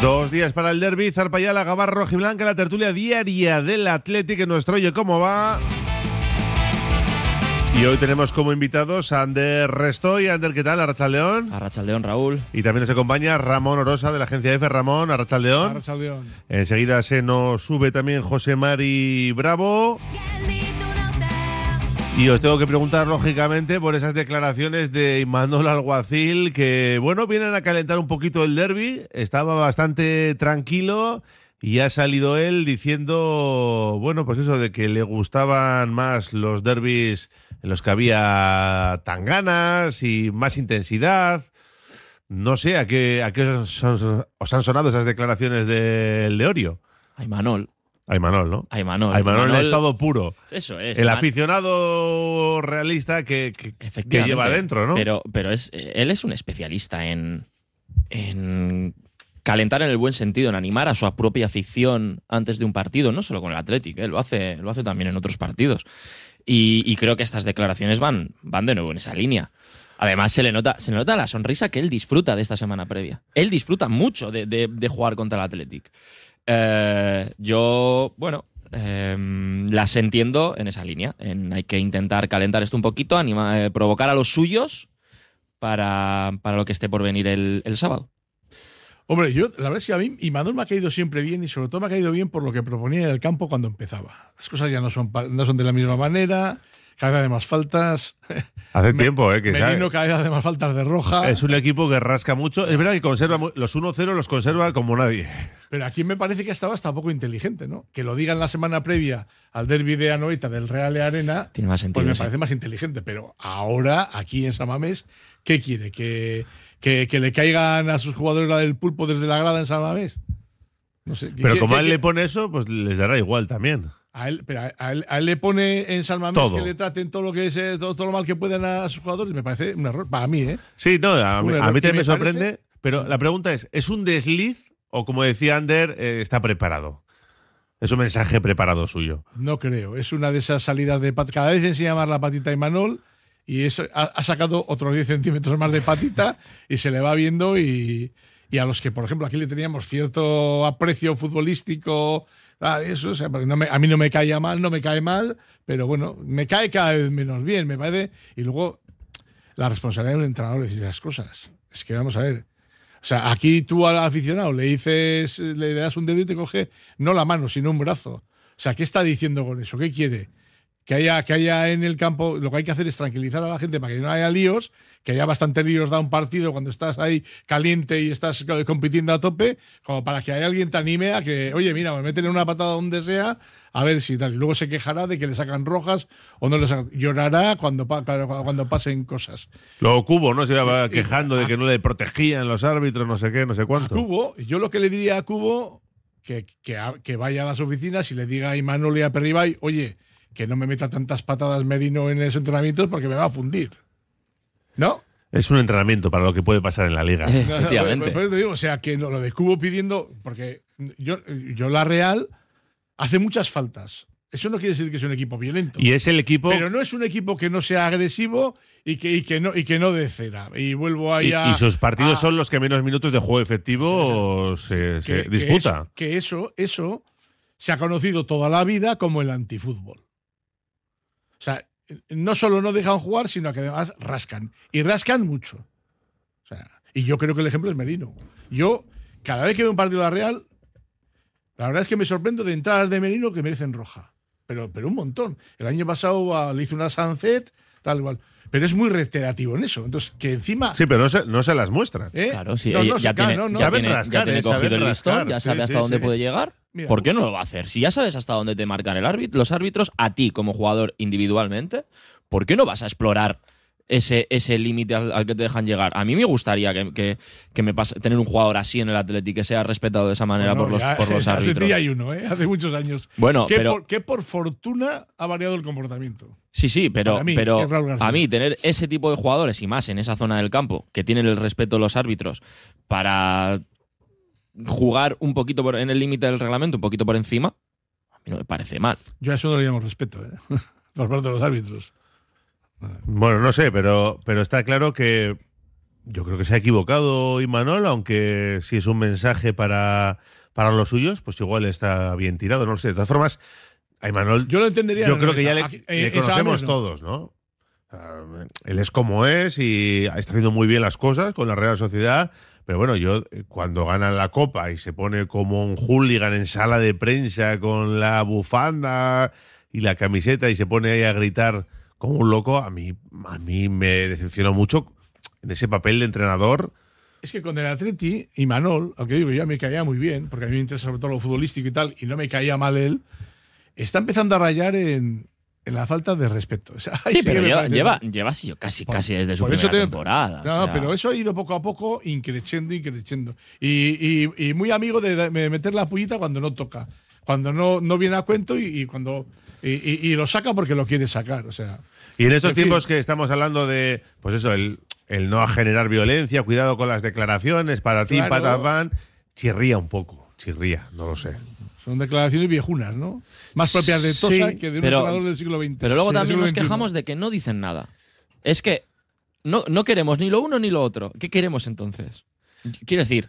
Dos días para el derby, Zarpayala, Gabarro, Rojiblanca, la tertulia diaria del Athletic en nuestro Oye Cómo Va. Y hoy tenemos como invitados a Ander Restoy. Ander, ¿qué tal? Arrachaldeón. Arrachaldeón, Raúl. Y también nos acompaña Ramón Orosa de la agencia F. Ramón, Arrachaldeón. Arrachaldeón. Enseguida se nos sube también José Mari Bravo. Y os tengo que preguntar, lógicamente, por esas declaraciones de Imanol Alguacil, que, bueno, vienen a calentar un poquito el derby. Estaba bastante tranquilo y ha salido él diciendo, bueno, pues eso de que le gustaban más los derbis en los que había tan ganas y más intensidad. No sé, ¿a qué, a qué os, os han sonado esas declaraciones del Leorio? Ay, Manol. Aymanol, ¿no? Aymanol. Aymanol en estado puro. Eso es. El aficionado realista que, que- que Efectivamente. lleva dentro, ¿no? Pero, pero es, él es un especialista en, en calentar en el buen sentido, en animar a su propia afición antes de un partido, no solo con el Athletic, ¿eh? lo, hace, lo hace también en otros partidos. Y, y creo que estas declaraciones van, van de nuevo en esa línea. Además, se le, nota, se le nota la sonrisa que él disfruta de esta semana previa. Él disfruta mucho de, de- jugar contra el Athletic. Eh, yo, bueno, eh, las entiendo en esa línea. En hay que intentar calentar esto un poquito, eh, provocar a los suyos para, para lo que esté por venir el, el sábado. Hombre, yo la verdad es que a mí Imanol me ha caído siempre bien y sobre todo me ha caído bien por lo que proponía en el campo cuando empezaba. Las cosas ya no son, no son de la misma manera, cada vez más faltas. Hace Me- tiempo, ¿eh? Que. Merino cada vez hace más faltas de roja. Es un equipo que rasca mucho. Es verdad que conserva los 1-0 los conserva como nadie. Pero aquí me parece que estaba hasta poco inteligente, ¿no? Que lo digan la semana previa al derby de Anoeta del Real de Arena, Tiene más sentido. pues me sí. parece más inteligente. Pero ahora, aquí en Samamés, ¿qué quiere? ¿Que, que, que le caigan a sus jugadores la del pulpo desde la grada en Samamés? No sé. ¿qué- Pero qué- como él le pone eso, pues les dará igual también. A él, pero a, él, a él le pone en San Mamés que le traten todo lo que es, eh, todo, todo lo mal que puedan a sus jugadores. Me parece un error. Para mí, ¿eh? Sí, no, a, mí- a mí Y también me me sorprende. parece- Pero la pregunta es: ¿es un desliz o, como decía Ander, eh, está preparado? Es un mensaje preparado suyo. No creo. Es una de esas salidas de patita. Cada vez enseña más la patita a Imanol y es, ha, ha sacado otros 10 centímetros más de patita y se le va viendo. Y, y a los que, por ejemplo, aquí le teníamos cierto aprecio futbolístico. Ah, Eso, o sea, a mí no me caía mal, no me cae mal, pero bueno, me cae cada vez menos bien, me parece. Y luego, la responsabilidad de un entrenador decir esas cosas. Es que vamos a ver. O sea, aquí tú al aficionado le dices, le das un dedo y te coge no la mano, sino un brazo. O sea, ¿qué está diciendo con eso? ¿Qué quiere? Que haya, que haya en el campo, lo que hay que hacer es tranquilizar a la gente para que no haya líos, que haya bastante líos da un partido cuando estás ahí caliente y estás co- compitiendo a tope, como para que haya alguien te anime a que, oye, mira, me meten una patada donde sea, a ver si tal. Y luego se quejará de que le sacan rojas o no le sacan. Llorará cuando, cuando pasen cosas. Luego Cubo, ¿no? Se iba quejando de que no le protegían los árbitros, no sé qué, no sé a cuánto. Cubo, yo lo que le diría a Cubo, que, que vaya a las oficinas y le diga a Imanol y a Perribay, oye, que no me meta tantas patadas Merino en esos entrenamientos porque me va a fundir. ¿No? Es un entrenamiento para lo que puede pasar en la liga. Eh, Efectivamente. Por eso te digo, o sea, que no, lo de Cubo pidiendo, porque yo, yo la Real hace muchas faltas. Eso no quiere decir que es un equipo violento. Y es el equipo. Pero no es un equipo que no sea agresivo y que, y que no y que no de cera. Y vuelvo ahí y, a. y sus partidos a- son los que menos minutos de juego efectivo se, se que- disputa. eso- Que eso, eso se ha conocido toda la vida como el antifútbol. O sea, no solo no dejan jugar, sino que además rascan. Y rascan mucho. O sea, y yo creo que el ejemplo es Merino. Yo, cada vez que veo un partido de la Real, la verdad es que me sorprendo de entradas de Merino que merecen roja. Pero, pero un montón. El año pasado ah, le hizo una Sunset, tal cual. Pero es muy reiterativo en eso. Entonces, que encima. Sí, pero no se, no se las muestran. ¿eh? Claro, sí, No, no, ya, tiene, no, no. ya Saben tiene- rascar, ya tiene eh, cogido el listón, rascar. ya sabe sí, hasta dónde sí. puede llegar. Mira, ¿Por qué no lo va a hacer? Si ya sabes hasta dónde te marcan el árbitro, los árbitros, a ti como jugador individualmente, ¿por qué no vas a explorar ese, ese límite al, al que te dejan llegar. A mí me gustaría que, que- que me pase, tener un jugador así en el Atlético que sea respetado de esa manera Bueno, por los, ya- por los árbitros. hay uno, ¿eh? hace muchos años. Bueno, que, pero por, que por fortuna ha variado el comportamiento. sí, sí, pero, mí, pero a mí tener ese tipo de jugadores y más en esa zona del campo que tienen el respeto de los árbitros para jugar un poquito por- en el límite del reglamento, un poquito por encima, a mí no me parece mal. Yo a eso no le llamo respeto, ¿eh? por parte de los árbitros. Bueno, no sé, pero, pero está claro que yo creo que se ha equivocado Imanol, aunque si es un mensaje para, para los suyos, pues igual está bien tirado, no lo sé. De todas formas, a Imanol Yo lo entendería. yo creo que ya le, eh, conocemos no. todos, ¿no? Ah, Él es como es y está haciendo muy bien las cosas con la Real Sociedad. Pero bueno, yo eh, cuando gana la Copa y se pone como un hooligan en sala de prensa con la bufanda y la camiseta y se pone ahí a gritar como un loco, a mí, a mí me decepcionó mucho en ese papel de entrenador. Es que con el Atleti y Manol, aunque digo, ya me caía muy bien, porque a mí me interesa sobre todo lo futbolístico y tal, y no me caía mal él, está empezando a rayar en, en la falta de respeto. O sea, Sí, pero lleva, lleva, lleva sí, casi, Por- casi desde su primera te- temporada. o No, sea, pero eso ha ido poco a poco increciendo, increciendo. Y, y- y muy amigo de, de meter la pullita cuando no toca, cuando no, no viene a cuento y, y cuando y, y- y lo saca porque lo quiere sacar. O sea, Y en estos En fin. tiempos que estamos hablando de, pues eso, el, el no generar violencia, cuidado con las declaraciones, para ti, Claro. patas van, chirría un poco, chirría, no lo sé. son declaraciones viejunas, ¿no? Más propias de Tosa Sí, que de un pero- entrenador del siglo XX. Pero luego Sí, también nos quejamos de que no dicen nada. Es que no, no queremos ni lo uno ni lo otro. ¿Qué queremos entonces? Quiero decir,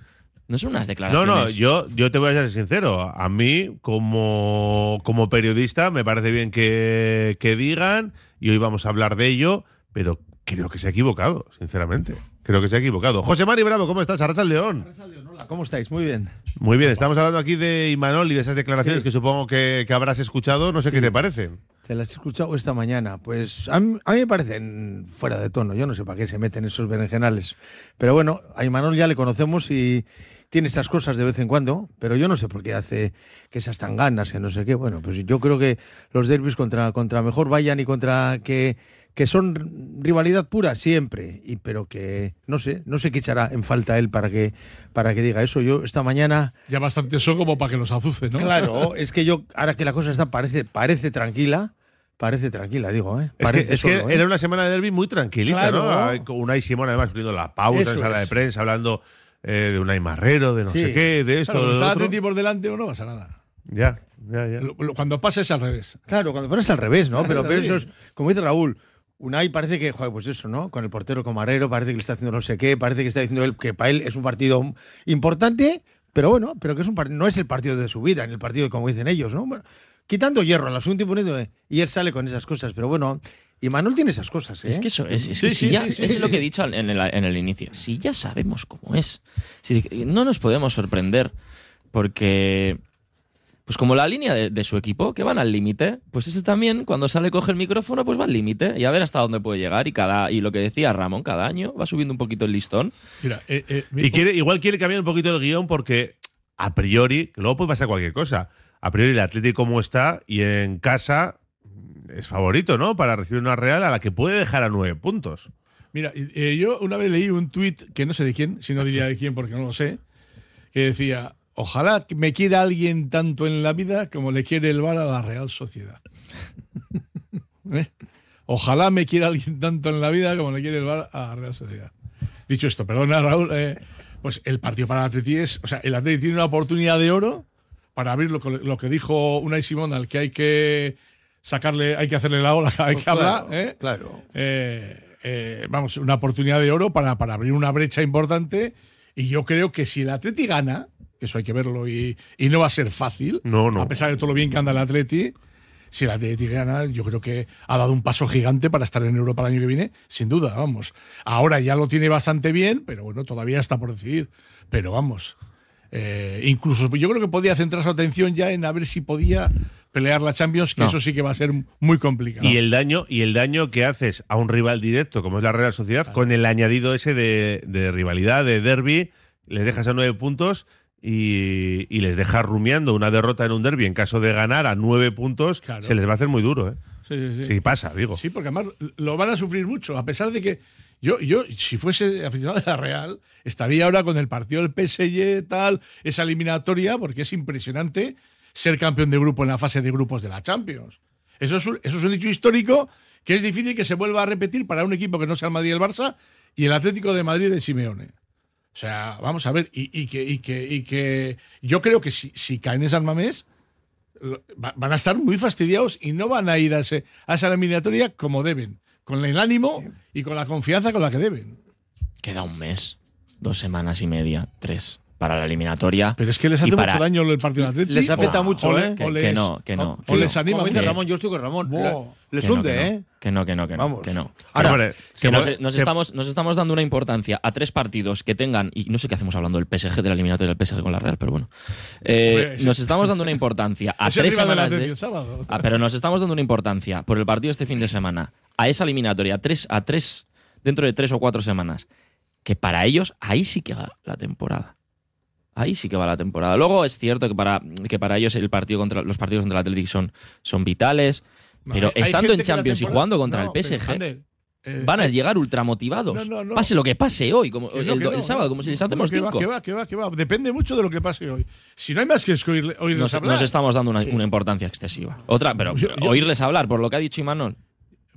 no son unas No, declaraciones. no, yo, yo te voy a ser sincero. A mí, como, como periodista, me parece bien que, que digan, y hoy vamos a hablar de ello, pero creo que se ha equivocado, sinceramente. Creo que se ha equivocado. José Mari Bravo, ¿cómo estás? Arracha el León. Hola, ¿cómo estáis? Muy bien. Muy bien, estamos hablando aquí de Imanol y de esas declaraciones Sí. que supongo que, que habrás escuchado. No sé qué te parecen. Te las he escuchado esta mañana. Pues a mí, a mí me parecen fuera de tono. Yo no sé para qué se meten esos berenjenales. Pero bueno, a Imanol ya le conocemos y tiene esas cosas de vez en cuando. Pero yo no sé por qué hace que esas tan ganas, que no sé qué. Bueno, pues yo creo que los derbis contra, contra mejor vayan y contra que, que son rivalidad pura siempre. Y, pero que no sé, no sé qué echará en falta él para que, para que diga eso. Yo esta mañana. Ya bastante son como para que los azuce, ¿no? Claro, es que yo, ahora que la cosa está, parece, parece tranquila, parece tranquila, digo, ¿eh? Es que, Parece es que solo, ¿eh? era una semana de derby muy tranquilita, Claro. ¿no? Con Unai Simón además poniendo la pausa Eso en sala de prensa, hablando eh, de Unai Marrero, de no Sí. sé qué, de esto, Claro, de. Atleti por delante o no pasa nada. Ya, ya, ya. Lo- lo- Cuando pasa es al revés. Claro, cuando pones al revés, ¿no? Pero, pero eso es, como dice Raúl, Unai parece que, joder, pues eso, ¿no? Con el portero Comarero, parece que le está haciendo no sé qué, parece que está diciendo él que para él es un partido importante, pero bueno, pero que es un no es el partido de su vida, ni el partido como dicen ellos, ¿no? Bueno, quitando hierro al asunto y poniendo. eh, Y él sale con esas cosas, pero bueno, y Manuel tiene esas cosas, ¿eh? Es que eso es, es Sí, que si sí, ya- sí, sí, es sí. lo que he dicho en el, en el inicio. Si ya sabemos cómo es. Si no nos podemos sorprender porque, pues como la línea de, de su equipo, que van al límite, pues ese también, cuando sale, coge el micrófono, pues va al límite y a ver hasta dónde puede llegar. Y, cada, y lo que decía Ramón, cada año va subiendo un poquito el listón. Mira, eh, eh, Y quiere, igual quiere cambiar un poquito el guion porque a priori, que luego puede pasar cualquier cosa, a priori el Atlético como está y en casa es favorito, ¿no? Para recibir una Real a la que puede dejar a nueve puntos. Mira, eh, yo una vez leí un tuit, que no sé de quién, si no diría de quién porque no lo sé, que decía, ojalá me quiera alguien tanto en la vida como le quiere el VAR a la Real Sociedad. ¿Eh? Ojalá me quiera alguien tanto en la vida como le quiere el VAR a la Real Sociedad. Dicho esto, perdona Raúl, eh, pues el partido para el Atleti es, o sea, el Atleti tiene una oportunidad de oro para abrir lo, lo que dijo Unai Simón, al que hay que sacarle, hay que hacerle la ola, hay Pues que hablar, claro, ¿eh? claro. eh, eh, vamos, una oportunidad de oro para, para abrir una brecha importante. Y yo creo que si el Atleti gana, que eso hay que verlo y, y no va a ser fácil, No, no. a pesar de todo lo bien que anda el Atleti, si el Atleti gana, yo creo que ha dado un paso gigante para estar en Europa el año que viene, sin duda, vamos. Ahora ya lo tiene bastante bien, pero bueno, todavía está por decidir. Pero vamos, eh, incluso yo creo que podía centrar su atención ya en a ver si podía pelear la Champions, que No. eso sí que va a ser muy complicado. Y el daño, y el daño que haces a un rival directo como es la Real Sociedad, con el añadido ese de, de rivalidad, de derby, les dejas a nueve puntos y, y les dejas rumiando una derrota en un derby en caso de ganar a nueve puntos, Claro. se les va a hacer muy duro, ¿eh? Sí, sí, pasa, digo. Sí, porque además lo van a sufrir mucho, a pesar de que yo, yo si fuese aficionado de la Real, estaría ahora con el partido del PSG, tal, esa eliminatoria, porque es impresionante ser campeón de grupo en la fase de grupos de la Champions. Eso es un, eso es un hecho histórico que es difícil que se vuelva a repetir para un equipo que no sea el Madrid y el Barça y el Atlético de Madrid de Simeone. O sea, vamos a ver, y, que, y, que, y que yo creo que si, si caen en San Mamés, van a estar muy fastidiados y no van a ir a, ese, a esa eliminatoria como deben, con el ánimo y con la confianza con la que deben. Queda un mes, dos semanas y media, tres, para la eliminatoria. Pero es que les hace para- mucho daño el partido Atlético. Les afecta mucho, ¿eh? Que, no, que no. o les anima Como dice mucho. Ramón, yo estoy con Ramón. Les hunde, que no, ¿eh? Que no, que no, que no. Vamos. Que no. Ahora, Hombre, Que nos, estamos, nos estamos dando una importancia a tres partidos que tengan, y no sé qué hacemos hablando del PSG, de la eliminatoria del PSG con la Real, pero bueno. Eh, nos estamos dando una importancia a tres semanas de... Ah, pero nos estamos dando una importancia por el partido este fin de semana a esa eliminatoria, a tres, a tres, dentro de tres o cuatro semanas, que para ellos ahí sí que va la temporada. Ahí sí que va la temporada. Luego es cierto que para, que para ellos el partido contra, los partidos contra el Atlético son, son vitales, pero Hay- estando en Champions y jugando contra No, el PSG, Ander, eh, van a llegar ultramotivados. No, no, no. Pase lo que pase hoy, como que el, no, que el no, sábado, no. como si les No, hacemos que va, cinco. que va, que va, que va. Depende mucho de lo que pase hoy. Si no hay más que oírle- oírles Nos, hablar. nos estamos dando una, una importancia excesiva. Otra, pero Yo- yo- oírles hablar, por lo que ha dicho Imanol.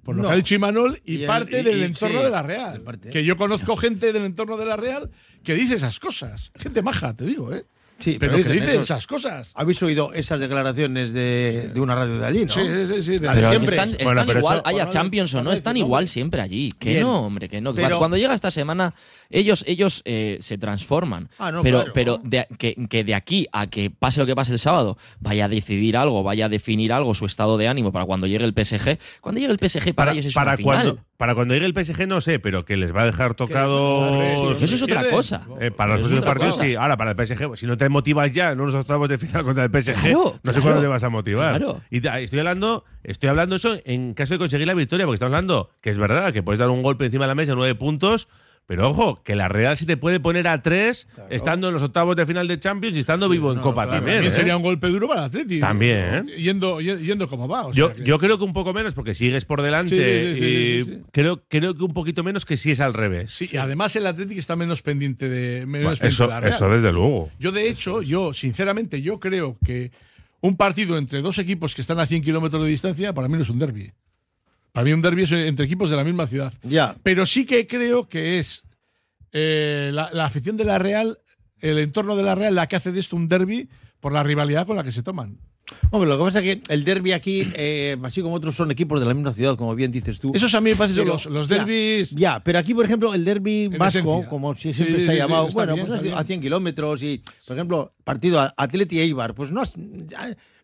Por lo No. que ha dicho Imanol y, Y el- parte y- del y- entorno sí, de la Real. Que yo conozco gente del entorno de la Real que dice esas cosas. Gente maja, te digo, ¿eh? Sí, pero, pero que dicen dice esas cosas. ¿Habéis oído esas declaraciones de, de una radio de allí, no? Sí, sí, sí. de- Pero Pero siempre. están, Bueno, están pero igual, eso- haya Champions o no, están igual siempre allí. Que Bien. no, hombre, que no. Pero- Cuando llega esta semana, ellos, ellos eh, se transforman. Ah, no, pero claro. pero de- que, que de aquí a que pase lo que pase el sábado, vaya a decidir algo, vaya a definir algo, su estado de ánimo para cuando llegue el PSG. Cuando llegue el PSG para, ellos es para una final. Para cuando llegue el PSG no sé, pero que les va a dejar tocados. Eso es otra cosa. Eh, para los otra partidos, cosa. sí. Ahora, para el PSG, si no te motivas ya en unos octavos de final contra el PSG, Claro, no sé claro, cuándo te vas a motivar. claro. Y te- estoy hablando, estoy hablando eso en caso de conseguir la victoria, porque estamos hablando que es verdad que puedes dar un golpe encima de la mesa, nueve puntos. Pero ojo, que la Real sí te puede poner a tres estando en los octavos de final de Champions y estando vivo en Copa claro. también. También ¿eh? sería un golpe duro para el Atleti. También, ¿eh? Yendo, yendo como va. o Yo, sea que- yo creo que un poco menos porque sigues por delante Sí, sí, sí, y. Creo, creo que un poquito menos que si es al revés. Sí, y además el Atlético está menos pendiente de, menos Bueno, pendiente eso, de la Real. eso desde luego. Yo, de hecho, yo, sinceramente, yo creo que un partido entre dos equipos que están a 100 kilómetros de distancia, para mí no es un derby. Para mí un derby es entre equipos de la misma ciudad. Ya. Pero sí que creo que es eh, la, la afición de la Real, el entorno de la Real, la que hace de esto un derby por la rivalidad con la que se toman. Hombre, lo que pasa es que el derby aquí, eh, así como otros, son equipos de la misma ciudad, como bien dices tú. Esos a mí me parecen Pero, los, los derbis. Ya, pero aquí, por ejemplo, el derby vasco, esencia. como siempre sí, se ha sí, llamado, bueno, bien, pues a 100 kilómetros y, por ejemplo, partido Atleti Eibar, pues no, has-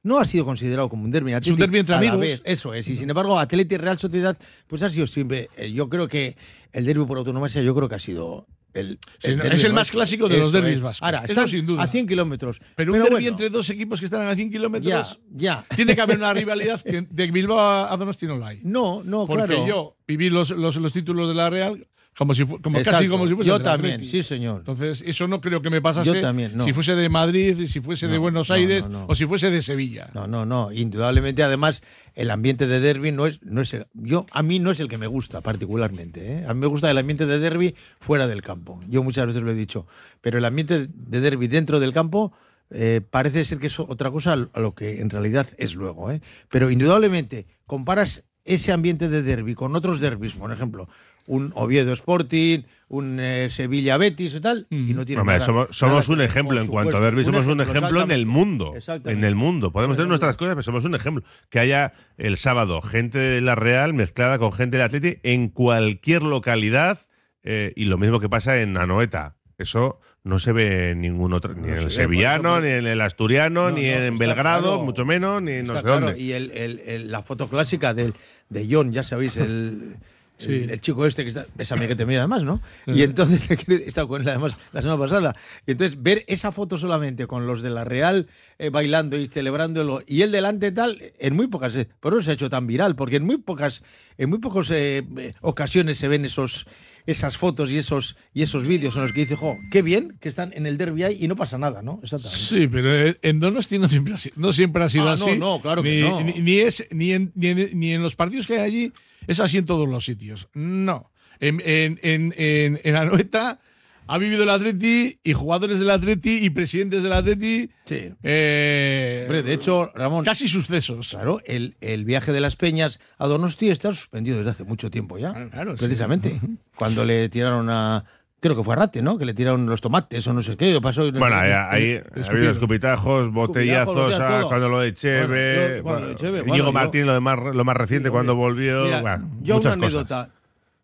no ha sido considerado como un derby. un derbi entre amigos. eso es. Y sin embargo, Atleti Real Sociedad, pues ha sido siempre. eh, yo creo que el derby por autonomía, yo creo que ha sido. El, Sí, no, derbi es el más clásico de los derbis vascos. Ahora, están sin duda. a 100 kilómetros. Pero un derby bueno, entre dos equipos que están a 100 Ya, kilómetros. ya. Tiene que haber una rivalidad que de Bilbao a Donosti no la hay. No, no, Porque claro. yo viví los, los, los títulos de la Real como si como casi Exacto. como si fuese Yo del también, Atleti. sí, señor. Entonces, eso no creo que me pasase Yo también, no. si fuese de Madrid, si fuese de No, Buenos no, Aires no. o si fuese de Sevilla. No, no, no. Indudablemente, además, el ambiente de derby no es, no es el- yo a mí no es el que me gusta particularmente. ¿eh? A mí me gusta el ambiente de derby fuera del campo. Yo muchas veces lo he dicho. Pero el ambiente de derby dentro del campo eh, parece ser que es otra cosa a lo que en realidad es luego. ¿eh? Pero indudablemente comparas ese ambiente de derby con otros derbis, por ejemplo. Un Oviedo Sporting, un eh, Sevilla Betis y tal, y no tiene Hombre, nada- somos, somos nada un ejemplo en cuanto a derby, somos un ejemplo en el mundo. Exactamente. En el mundo. Podemos tener nuestras cosas, pero somos un ejemplo. Que haya el sábado gente de la Real mezclada con gente del Atleti en cualquier localidad eh, y lo mismo que pasa en Anoeta. Eso no se ve en ningún otro, ni No en el sevillano, ni en el asturiano, No, ni no, en Belgrado, claro. mucho menos, ni no sé claro, dónde. Y el- el- el- la foto clásica del, de John, ya sabéis, el, Sí. el, el chico este que está, es amiguete mío además, ¿no? Y entonces, he estado con él además la semana pasada. Y entonces ver esa foto solamente con los de la Real eh, bailando y celebrándolo y él delante tal, en muy pocas, eh, por eso se ha hecho tan viral, porque en muy pocas, en muy pocas eh, ocasiones se ven esos, esas fotos y esos, y esos vídeos en los que dice, jo, qué bien que están en el derby ahí y no pasa nada, ¿no? Exactamente. Sí, pero en Donosti no siempre ha sido, no siempre ha sido Ah, no, así. no, claro que ni, no. Ni, ni es, ni, en, ni, en, ni en los partidos que hay allí es así en todos los sitios. No. En, en, en, en, en Anoeta ha vivido el Atleti y jugadores del Atleti y presidentes del Atleti. Sí. eh, Hombre, de hecho, Ramón, casi sucesos. claro, el, el viaje de las Peñas a Donosti está suspendido desde hace mucho tiempo ya. Claro, claro, sí. precisamente. Cuando le tiraron a. Creo que fue a Rate, ¿no? Que le tiraron los tomates o no sé qué. Pasó, Bueno, ahí, ahí ha habido escupido. escupitajos, botellazos, ah, cuando lo de Cheve, Bueno, bueno, Cheve, yo- Martín, lo, de más, lo más reciente, cuando volvió. Mira, yo una cosas. anécdota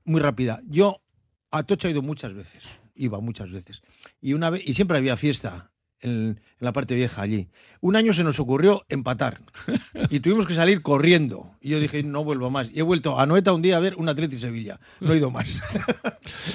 muy rápida. Yo a Tocha he ido muchas veces, iba muchas veces. Y una vez y siempre había fiesta en, en la parte vieja allí. Un año se nos ocurrió empatar y tuvimos que salir corriendo. Y yo dije, no vuelvo más. Y he vuelto a Noeta un día a ver un Atleti Sevilla. No he ido más.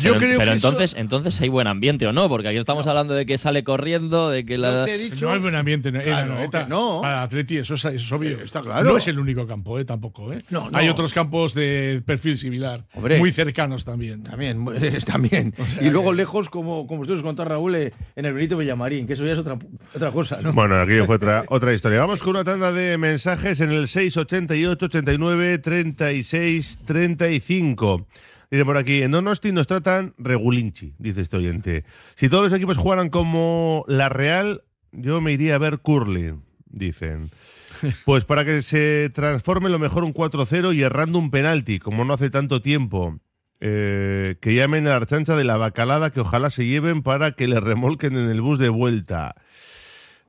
Yo pero, creo pero que eso- entonces, entonces hay buen ambiente, ¿o no? Porque aquí estamos hablando de que sale corriendo, de que la. Yo te he dicho- No hay buen ambiente en, Claro, Anoeta. que no. Para Atleti, eso es, eso es obvio. Eh, está claro. No es el único campo, eh, tampoco. Eh. No, no. Hay otros campos de perfil similar. Hombre. Muy cercanos también. También, también. sea y luego que- lejos, como, como ustedes contó Raúl, eh, en el Benito Villamarín, que eso ya es otra, otra cosa, ¿no? Bueno, fue otra, otra historia. Vamos con una tanda de mensajes en el 688 89 36 35. Dice por aquí, en Donosti nos tratan regulinchi, dice este oyente. Si todos los equipos jugaran como la Real, yo me iría a ver curling, dicen. Pues para que se transforme lo mejor un 4-0 y errando un penalti, como no hace tanto tiempo. Eh, que llamen a la archancha de la bacalada que ojalá se lleven para que le remolquen en el bus de vuelta.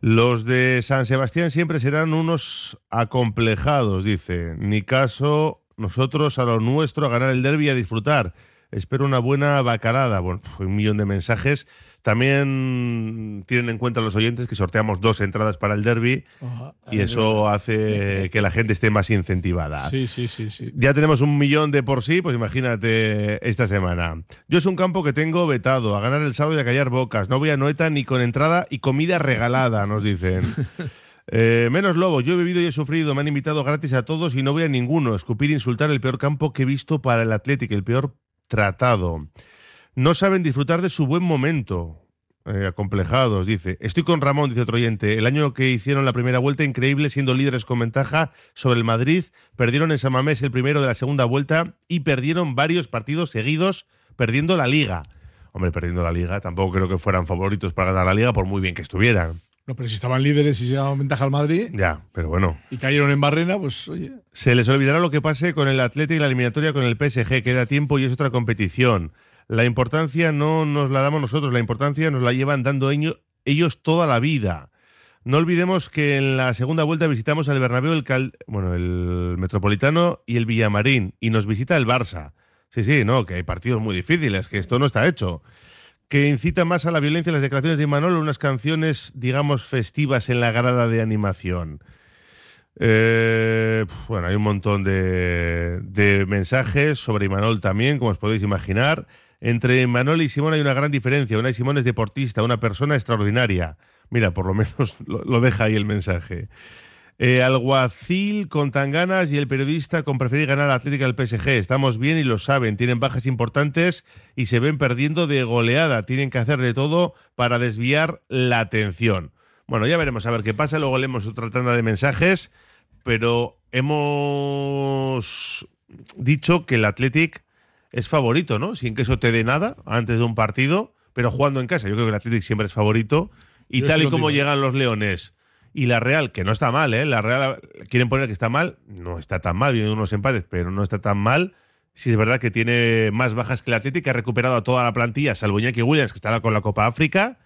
Los de San Sebastián siempre serán unos acomplejados, dice. Ni caso, nosotros a lo nuestro, a ganar el derby y a disfrutar. Espero una buena bacalada. Bueno, un millón de mensajes. También tienen en cuenta los oyentes que sorteamos dos entradas para el derby Ajá. y eso hace que la gente esté más incentivada. Sí, sí, sí, sí. Ya tenemos un millón de por sí, pues imagínate esta semana. Yo es un campo que tengo vetado, a ganar el sábado y a callar bocas. No voy a Noeta ni con entrada y comida regalada, nos dicen. Eh, menos lobo, yo he bebido y he sufrido, me han invitado gratis a todos y no voy a ninguno. Escupir e insultar el peor campo que he visto para el Atlético, el peor tratado. No saben disfrutar de su buen momento. Eh, acomplejados, dice. Estoy con Ramón, dice otro oyente. El año que hicieron la primera vuelta, increíble, siendo líderes con ventaja sobre el Madrid. Perdieron en San Mamés el primero de la segunda vuelta y perdieron varios partidos seguidos, perdiendo la liga. Hombre, perdiendo la liga, tampoco creo que fueran favoritos para ganar la liga, por muy bien que estuvieran. No, pero si estaban líderes y se llevaban ventaja al Madrid Ya, pero bueno. y cayeron en Barrena, pues oye. Se les olvidará lo que pase con el Atlético y la eliminatoria con el PSG. Queda tiempo y es otra competición. La importancia no nos la damos nosotros, la importancia nos la llevan dando ello- ellos toda la vida. No olvidemos que en la segunda vuelta visitamos el Bernabéu, el, Cal- bueno, el Metropolitano y el Villamarín. Y nos visita el Barça. Sí, sí, no, que hay partidos muy difíciles, que esto no está hecho. Que incita más a la violencia las declaraciones de Imanol, unas canciones, digamos, festivas en la grada de animación. Eh, bueno, hay un montón de, de mensajes sobre Imanol también, como os podéis imaginar. Entre Imanol y Simón hay una gran diferencia. Una y Simón es deportista, una persona extraordinaria. Mira, por lo menos lo, deja ahí el mensaje. Eh, alguacil con tan ganas y el periodista con preferir ganar al Atlético al PSG. Estamos bien y lo saben. Tienen bajas importantes y se ven perdiendo de goleada. Tienen que hacer de todo para desviar la atención. Bueno, ya veremos a ver qué pasa. Luego leemos otra tanda de mensajes. Pero hemos dicho que el Athletic es favorito, ¿no? Sin que eso te dé nada antes de un partido, pero jugando en casa. Yo creo que el Athletic siempre es favorito. Y Yo tal y como llegan los Leones y la Real, que no está mal, ¿eh? La Real quieren poner que está mal, no está tan mal, vienen unos empates, pero no está tan mal. Sí es verdad que tiene más bajas que el Atlético, que ha recuperado a toda la plantilla, salvo Iñaki Williams, que estará con la Copa África,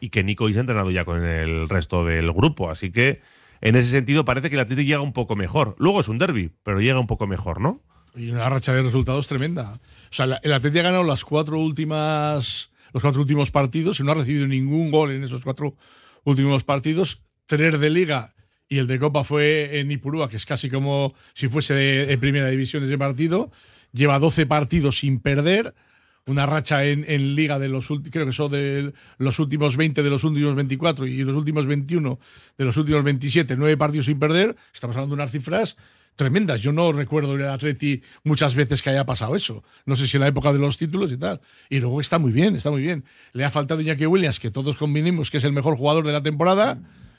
y que Nico se ha entrenado ya con el resto del grupo. Así que, en ese sentido, parece que el Atlético llega un poco mejor. Luego es un derby, pero llega un poco mejor, ¿no? Y una racha de resultados tremenda. O sea, el Atleti ha ganado las cuatro últimas, los cuatro últimos partidos y no ha recibido ningún gol en esos cuatro últimos partidos. Tres de Liga y el de Copa fue en Ipurúa, que es casi como si fuese de, de primera división ese partido. Lleva 12 partidos sin perder. Una racha en, en Liga de los creo que son de los últimos 20 de los últimos 24 y los últimos 21 de los últimos 27, nueve partidos sin perder. Estamos hablando de unas cifras tremendas. Yo no recuerdo el Atleti muchas veces que haya pasado eso. No sé si en la época de los títulos y tal. Y luego está muy bien, está muy bien. Le ha faltado Iñaki Williams, que todos convinimos que es el mejor jugador de la temporada.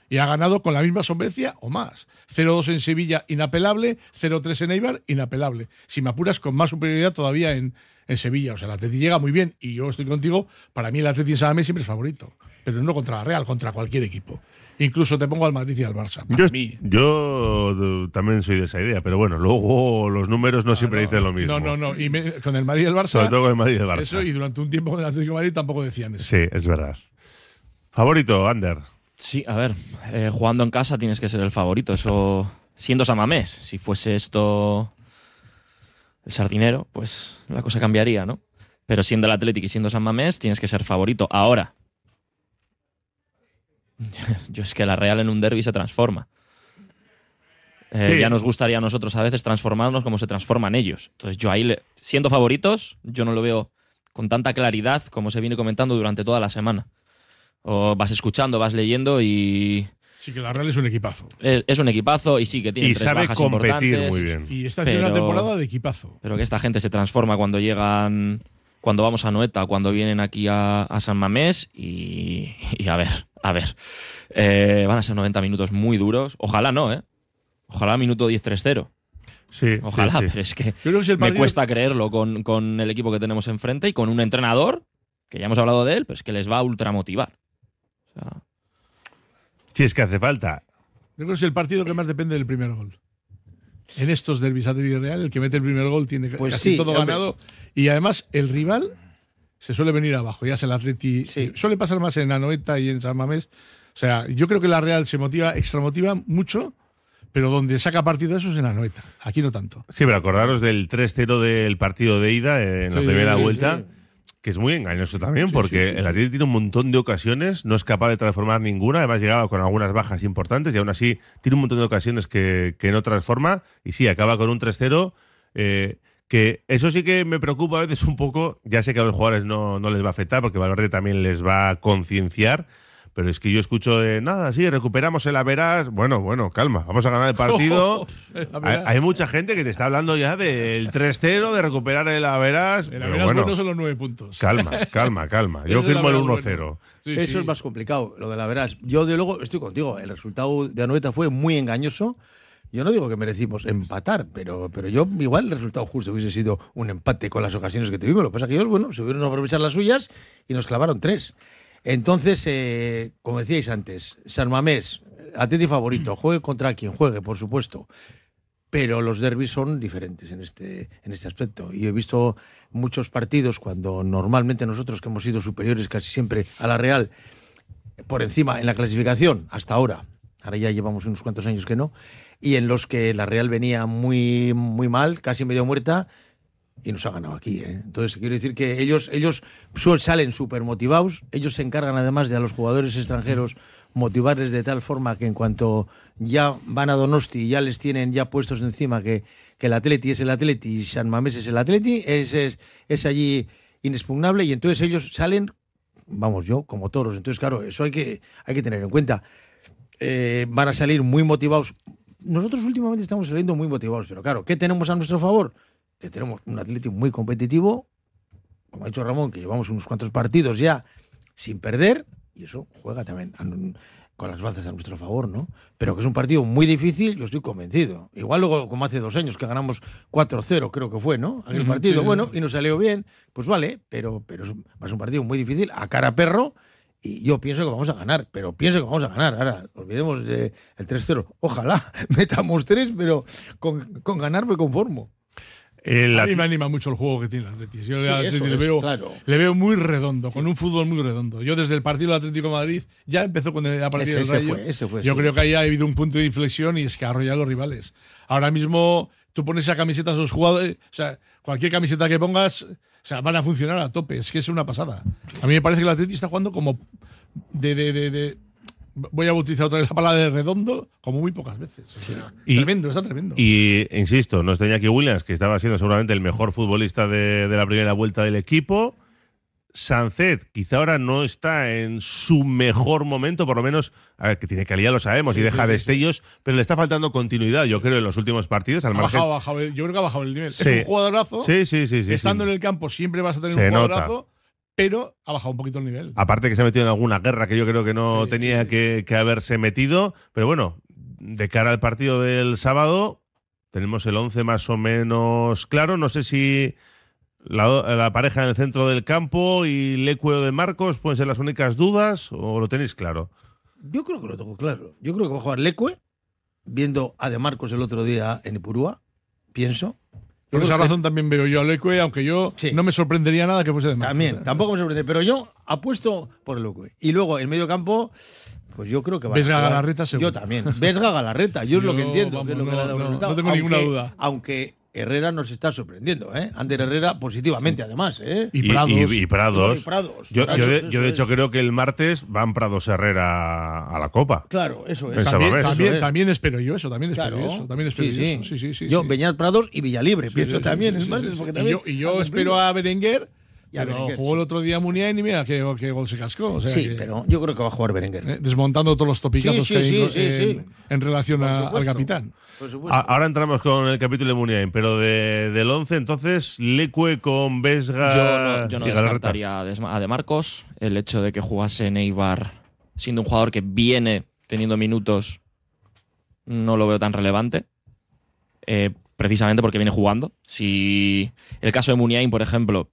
Y ha ganado con la misma solvencia o más. 0-2 en Sevilla, inapelable. 0-3 en Eibar, inapelable. Si me apuras, con más superioridad todavía en, en Sevilla. O sea, el Atleti llega muy bien. Y yo estoy contigo. Para mí el Atleti en siempre es favorito. Pero no contra la Real, contra cualquier equipo. Incluso te pongo al Madrid y al Barça. Para Yo, mí. yo, también soy de esa idea, pero bueno, luego los números no siempre dicen lo mismo. No, no, no. Y me- con el Madrid y el Barça. Sobre todo con el Madrid y el Barça. Eso, y durante un tiempo con el Atlético de Madrid tampoco decían eso. Sí, es verdad. Favorito, Ander. Sí, a ver, eh, jugando en casa tienes que ser el favorito. Eso, siendo Samamés, si fuese esto el sardinero, pues la cosa cambiaría, ¿no? Pero siendo el Atlético y siendo San Mamés, tienes que ser favorito. Ahora, yo es que la Real en un derby se transforma. Eh, Sí. Ya nos gustaría a nosotros a veces transformarnos como se transforman ellos. Entonces yo ahí, le- siendo favoritos, yo no lo veo con tanta claridad como se viene comentando durante toda la semana. O vas escuchando, vas leyendo y Sí, que la Real es un equipazo. es, es un equipazo y sí que tiene Y tres sabe bajas competir importantes. muy bien. Y está haciendo una temporada de equipazo. Pero que esta gente se transforma cuando llegan, cuando vamos a Noeta, cuando vienen aquí a, a San Mamés y, y a ver, a ver. Eh, van a ser 90 minutos muy duros. Ojalá no, ¿eh? Ojalá minuto 10-3-0. Sí, Ojalá, sí, sí. pero es que Yo creo que es el me cuesta creerlo con, con el equipo que tenemos enfrente y con un entrenador, que ya hemos hablado de él, pues que les va a ultramotivar. O sea, Si es que hace falta. Yo creo que es el partido que más depende del primer gol. En estos derbis Atlético y Real, el que mete el primer gol tiene Pues casi sí, todo hombre. ganado. Y además, el rival se suele venir abajo. Ya es el Atleti. Sí. Suele pasar más en Anoeta y en San Mamés. O sea, yo creo que la Real se motiva, extramotiva mucho, pero donde saca partido de eso es en Anoeta. Aquí no tanto. Sí, pero acordaros del 3-0 del partido de ida en la Sí, primera sí, vuelta, que es muy engañoso también, Sí, porque sí, sí, el Atlético tiene un montón de ocasiones, no es capaz de transformar ninguna, además llegaba con algunas bajas importantes y aún así tiene un montón de ocasiones que, que no transforma y sí, acaba con un 3-0. eh, que eso sí que me preocupa a veces un poco, ya sé que a los jugadores no, no les va a afectar porque Valverde también les va a concienciar, pero es que yo escucho de nada, sí, recuperamos el Averas, bueno, bueno, calma, vamos a ganar el partido. La Hay, hay mucha gente que te está hablando ya del 3-0, de recuperar el Averas. el pero Averas bueno, bueno son los nueve puntos. calma, calma, calma. Yo firmo el Averas 1-0. bueno. Sí, Eso sí. es más complicado, lo de la veras. Yo, de luego, estoy contigo. El resultado de Anoeta fue muy engañoso. Yo no digo que merecimos empatar, pero, pero yo igual el resultado justo hubiese sido un empate con las ocasiones que tuvimos. Lo que pasa es que ellos, bueno, supieron aprovechar las suyas y nos clavaron tres. Entonces, eh, como decíais antes, San Mamés, Atleti favorito, juegue contra quien juegue, por supuesto. Pero los derbis son diferentes en este, en este aspecto. Y he visto muchos partidos cuando normalmente nosotros, que hemos sido superiores casi siempre a la Real, por encima en la clasificación, hasta ahora, ahora ya llevamos unos cuantos años que no, y en los que la Real venía muy, muy mal, casi medio muerta, y nos ha ganado aquí. ¿eh? Entonces, quiero decir que ellos, ellos salen súper motivados, ellos se encargan además de a los jugadores extranjeros motivarles de tal forma que en cuanto ya van a Donosti y ya les tienen ya puestos encima que, que el Atleti es el Atleti y San Mamés es el Atleti, es, es, es allí inexpugnable y entonces ellos salen, vamos yo, como toros. Entonces, claro, eso hay que, hay que tener en cuenta. Eh, van a salir muy motivados. Nosotros últimamente estamos saliendo muy motivados, pero claro, ¿qué tenemos a nuestro favor? Que tenemos un Atleti muy competitivo, como ha dicho Ramón, que llevamos unos cuantos partidos ya sin perder, y eso juega también a- con las bazas a nuestro favor, ¿no? Pero que es un partido muy difícil, yo estoy convencido. Igual luego, como hace dos años, que ganamos 4-0, creo que fue, ¿no? Aquel Ujú, partido, sí. bueno, y nos salió bien, pues vale, pero, pero es un, partido muy difícil, a cara perro, y yo pienso que vamos a ganar, pero pienso que vamos a ganar. Ahora, olvidemos de el 3-0. Ojalá metamos tres, pero con, con ganar me conformo. El A mí me anima mucho el juego que tiene el Atleti. Yo Sí, Atleti le, es, veo, claro. le veo muy redondo, con un fútbol muy redondo. Yo desde el partido del Atlético de Madrid ya empezó con el, a partir Ese- del ese Rayo. fue, ese fue, Yo sí. creo que ahí ha habido un punto de inflexión y es que arrolla a los rivales. Ahora mismo tú pones esa camiseta a esos jugadores, o sea, cualquier camiseta que pongas, o sea, van a funcionar a tope. Es que es una pasada. A mí me parece que el Atleti está jugando como de, de, de- de- voy a utilizar otra vez la palabra de redondo como muy pocas veces. O sea, Y- tremendo, está tremendo. Y insisto, no está Iñaki Williams, que estaba siendo seguramente el mejor futbolista de, de la primera vuelta del equipo. Sancet quizá ahora no está en su mejor momento, por lo menos, a ver, que tiene calidad lo sabemos y deja sí, sí, destellos, pero le está faltando continuidad, yo creo, en los últimos partidos. Al Ha margen. bajado, ha bajado yo creo que ha bajado el nivel. Es un jugadorazo. Sí, sí, sí. sí, Estando en el campo siempre vas a tener Se un nota. Pero ha bajado un poquito el nivel. Aparte que se ha metido en alguna guerra que yo creo que no Sí, tenía sí, sí. Que, que haberse metido. Pero bueno, de cara al partido del sábado, tenemos el 11 más o menos claro. No sé si la, la pareja en el centro del campo y Lecueo de Marcos pueden ser las únicas dudas o lo tenéis claro. Yo creo que lo tengo claro. Yo creo que va a jugar Lecue, viendo a De Marcos el otro día en Ipurúa, pienso. Yo Por esa que- razón también veo yo a Leque, aunque yo Sí. no me sorprendería nada que fuese de Marcos. También, tampoco me sorprende, pero yo apuesto por el Lecue. Y luego, en medio campo, pues yo creo que va Vesga a Galarreta seguro. Yo también. Vesga Galarreta, yo es lo que Yo, entiendo, vamos, que es lo que no, le ha dado no, no tengo ninguna duda. Aunque Herrera nos está sorprendiendo, ¿eh? Ander Herrera positivamente, además, ¿eh? Y Prados. Y, y Prados. Y Prados. Yo, Prados, yo de, yo de es. hecho creo que el martes van Prados Herrera a la Copa. Claro, eso es. También, también, eso es. también espero yo eso, también espero Claro. eso, también espero sí, yo sí. eso. Sí, sí, sí. Yo, sí. Beñat Prados y Villalibre, Sí, pienso sí, también, sí, es sí, martes, sí, porque sí. también. Y yo, y yo espero a Berenguer, Y a pero Berenguer, jugó el otro día Muniain y mira qué, qué gol se cascó. o sea Sí, que, pero yo creo que va a jugar Berenguer. eh, desmontando todos los topicazos Sí, que hay sí, en, sí, sí, en- sí. en relación a- al capitán. A- Ahora entramos con el capítulo de Muniain, pero de, del 11, entonces, Lecue con Vesga Yo no, yo no descartaría a De Marcos. El hecho de que jugase Neibar siendo un jugador que viene teniendo minutos no lo veo tan relevante. eh, precisamente porque viene jugando. Si el caso de Muniain, por ejemplo,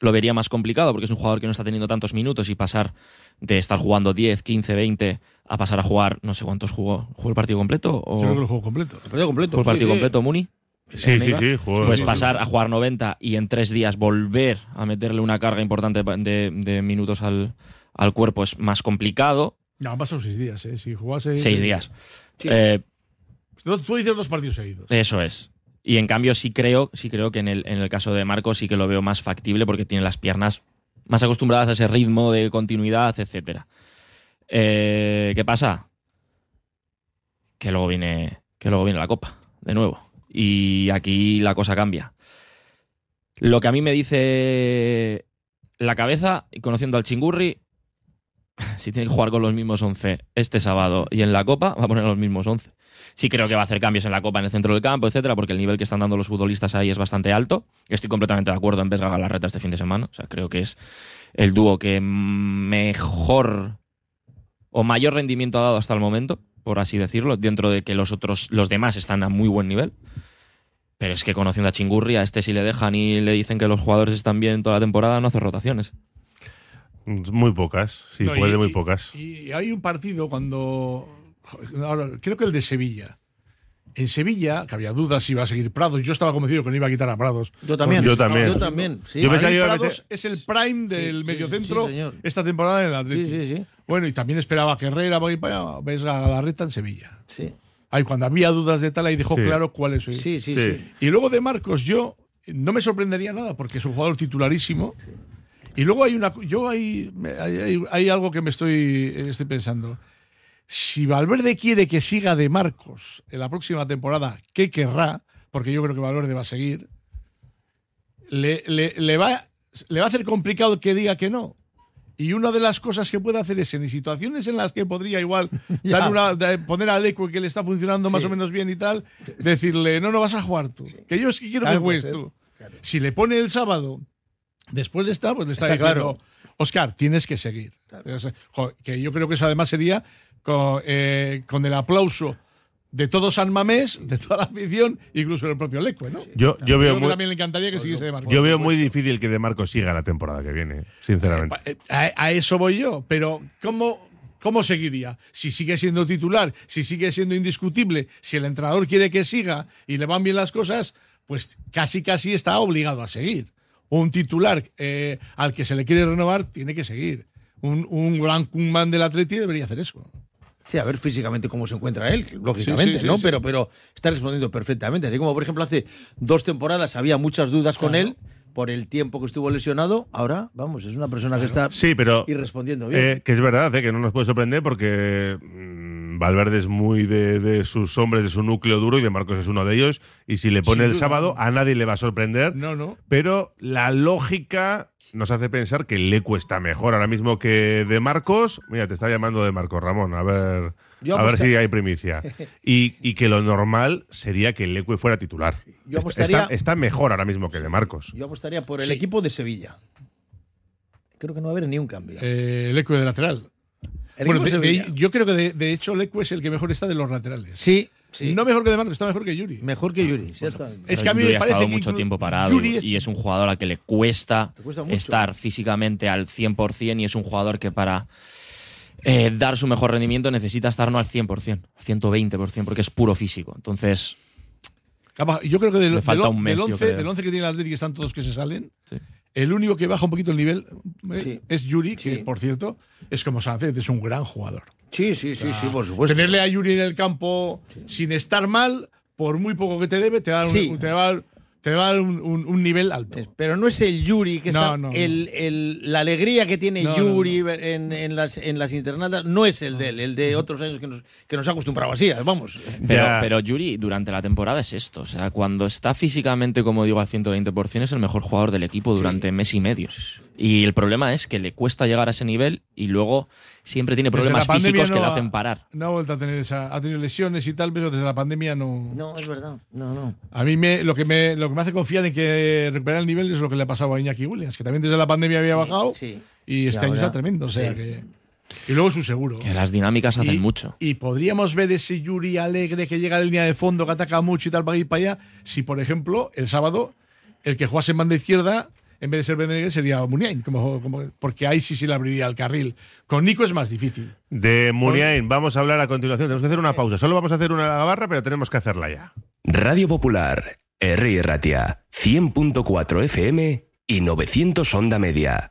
lo vería más complicado porque es un jugador que no está teniendo tantos minutos y pasar de estar jugando 10, 15, 20 a pasar a jugar, no sé cuántos jugó. ¿Jugó el partido completo? O Yo creo que el juego completo. El partido completo. ¿Jugó el partido sí. completo, Muni? Sí, sí, sí. jugó- Pues pasar a jugar 90 y en tres días volver a meterle una carga importante de, de minutos al, al cuerpo es más complicado. No, han pasado seis días, ¿eh? Si jugase. Seis días. Sí. Eh, Tú dices dos partidos seguidos. eso es. Y en cambio sí creo, sí creo que en el, en el caso de Marcos sí que lo veo más factible porque tiene las piernas más acostumbradas a ese ritmo de continuidad, etcétera. Eh, ¿Qué pasa? Que luego viene, que luego viene la copa, de nuevo. Y aquí la cosa cambia. Lo que a mí me dice la cabeza, y conociendo al chingurri, si tiene que jugar con los mismos 11 este sábado y en la copa, va a poner los mismos 11. Sí creo que va a hacer cambios en la Copa, en el centro del campo, etcétera, porque el nivel que están dando los futbolistas ahí es bastante alto. Estoy completamente de acuerdo en Vesga Galarreta este fin de semana. O sea, creo que es el dúo que mejor o mayor rendimiento ha dado hasta el momento, por así decirlo, dentro de que los otros, los demás están a muy buen nivel. Pero es que conociendo a Chingurri, a este si le dejan y le dicen que los jugadores están bien toda la temporada, no hace rotaciones. Muy pocas, sí, No, y- puede muy pocas. Y hay un partido cuando. ahora, creo que el de Sevilla. En Sevilla, que había dudas si iba a seguir Prados. Yo estaba convencido que no iba a quitar a Prados. Yo también. Yo también. Yo también. Sí. Yo pensaba que a Prados meter- es el prime del sí, mediocentro sí, esta temporada en el Atlético. sí, sí. Bueno, y también esperaba que Herrera vaya para allá, Vesga Galarreta en Sevilla. Sí, Ahí cuando había dudas de tal, ahí dejó Sí. claro cuál es su. sí, sí. Sí. sí. Y luego de Marcos, yo no me sorprendería nada porque es un jugador titularísimo. Y luego hay una. Yo hay, hay, hay- algo que me estoy, estoy pensando. Si Valverde quiere que siga de Marcos en la próxima temporada, ¿qué querrá? Porque yo creo que Valverde va a seguir. Le, le- le va, le va a hacer complicado que diga que no. Y una de las cosas que puede hacer es en situaciones en las que podría igual dar una- poner al Eco que le está funcionando más o menos bien y tal, decirle, no, no vas a jugar tú. Que yo sí quiero Claro, que juegues ser. tú. Si le pone el sábado, después de esta, pues le está, Está diciendo, claro. Oscar, tienes que seguir. Que yo creo que eso además sería con, eh, con el aplauso de todo San Mamés, de toda la afición, incluso del propio Lecue, ¿no? Yo, yo Yo veo muy, también le encantaría que siguiese de Marcos. yo veo muy difícil que De Marcos siga la temporada que viene, sinceramente. Eh, A, a eso voy yo, pero ¿cómo, ¿cómo seguiría? Si sigue siendo titular, si sigue siendo indiscutible, si el entrenador quiere que siga y le van bien las cosas, pues casi casi está obligado a seguir. Un titular eh, al que se le quiere renovar tiene que seguir. Un, un gran man del Atleti debería hacer eso. Sí, a ver físicamente cómo se encuentra él, lógicamente, Sí, sí, sí, ¿no? sí. Pero, pero está respondiendo perfectamente. Así como, por ejemplo, hace dos temporadas había muchas dudas con Claro. él por el tiempo que estuvo lesionado. Ahora, vamos, es una persona que está Sí, pero y respondiendo bien. eh, que es verdad, eh, que no nos puede sorprender porque mm, Valverde es muy de, de sus hombres, de su núcleo duro y de Marcos es uno de ellos. Y si le pone el sábado, a nadie le va a sorprender. No, no. Pero la lógica nos hace pensar que Lecu está mejor ahora mismo que de Marcos. Mira, te está llamando de Marcos Ramón, a ver, Yo a ver si hay primicia. Y, y que lo normal sería que Lecu fuera titular. Yo Está- apostaría- está, está mejor ahora mismo que de Marcos. Yo apostaría por el Sí. equipo de Sevilla. Creo que no va a haber ni un cambio. Eh, el de lateral. El Bueno, equipo de- de de- Sevilla. yo creo que de, de hecho Leco es el que mejor está de los laterales. Sí, sí. No mejor que de Marcos, está mejor que Yuri. Mejor que Yuri. Es que a mí Yuri me ha estado que mucho tiempo parado Yuri y, es- y es un jugador al que le cuesta, cuesta mucho. estar físicamente al 100% y es un jugador que para eh, dar su mejor rendimiento necesita estar no al 100%, al 120%, porque es puro físico. Entonces, Yo creo que del, Le falta del- un mes, del yo 11, creo. del 11 que tiene el Atlético, que están todos que se salen. Sí. El único que baja un poquito el nivel eh, Sí. es Yuri, que Sí. por cierto es como Sánchez, es un gran jugador. Sí, sí, sí, sí, por supuesto. Tenerle a Yuri en el campo sin estar mal, por muy poco que te debe, te va a dar, un- te te va a dar un, un- un nivel alto. Pero no es el Yuri que No, está. no, no. el, el- la alegría que tiene No, Yuri En, en las, en las internadas no es el de él, el de otros años que nos, que nos ha acostumbrado así. Vamos. Pero, Yuri durante la temporada es esto. O sea, cuando está físicamente, como digo, al 120%, es el mejor jugador del equipo durante mes y medio. Y el problema es que le cuesta llegar a ese nivel y luego siempre tiene problemas físicos que no le ha- hacen parar. No ha vuelto a tener esa. Ha tenido lesiones y tal, pero desde la pandemia no. No, es verdad. No, no. A mí me, lo, que me, lo que me hace confiar en que recuperar el nivel es lo que le ha pasado a Iñaki Williams, que también desde la pandemia había bajado Sí. y este Y año ahora- está tremendo. O sea sí. que, y luego su seguro. Que las dinámicas hacen y, mucho. Y podríamos ver ese Yuri alegre que llega a la línea de fondo, que ataca mucho y tal para ir para allá. Si, por ejemplo, el sábado, el que jugase en banda izquierda, en vez de ser Beneguer, sería Muniain, como, como- porque ahí sí se le abriría el carril. Con Nico es más difícil. De Muniain vamos a hablar a continuación. Tenemos que hacer una pausa. Solo vamos a hacer una barra, pero tenemos que hacerla ya. Radio Popular, R. Ratia, 100.4 FM y 900 Onda Media.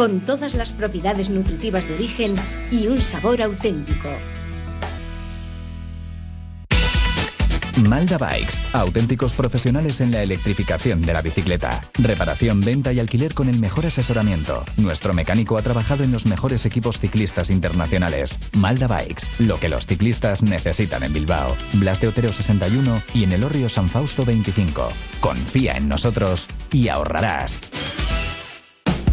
con todas las propiedades nutritivas de origen y un sabor auténtico. Malda Bikes, auténticos profesionales en la electrificación de la bicicleta. Reparación, venta y alquiler con el mejor asesoramiento. Nuestro mecánico ha trabajado en los mejores equipos ciclistas internacionales. Malda Bikes, lo que los ciclistas necesitan en Bilbao. Blas de Otero 61 y en el Orrio San Fausto 25. Confía en nosotros y ahorrarás.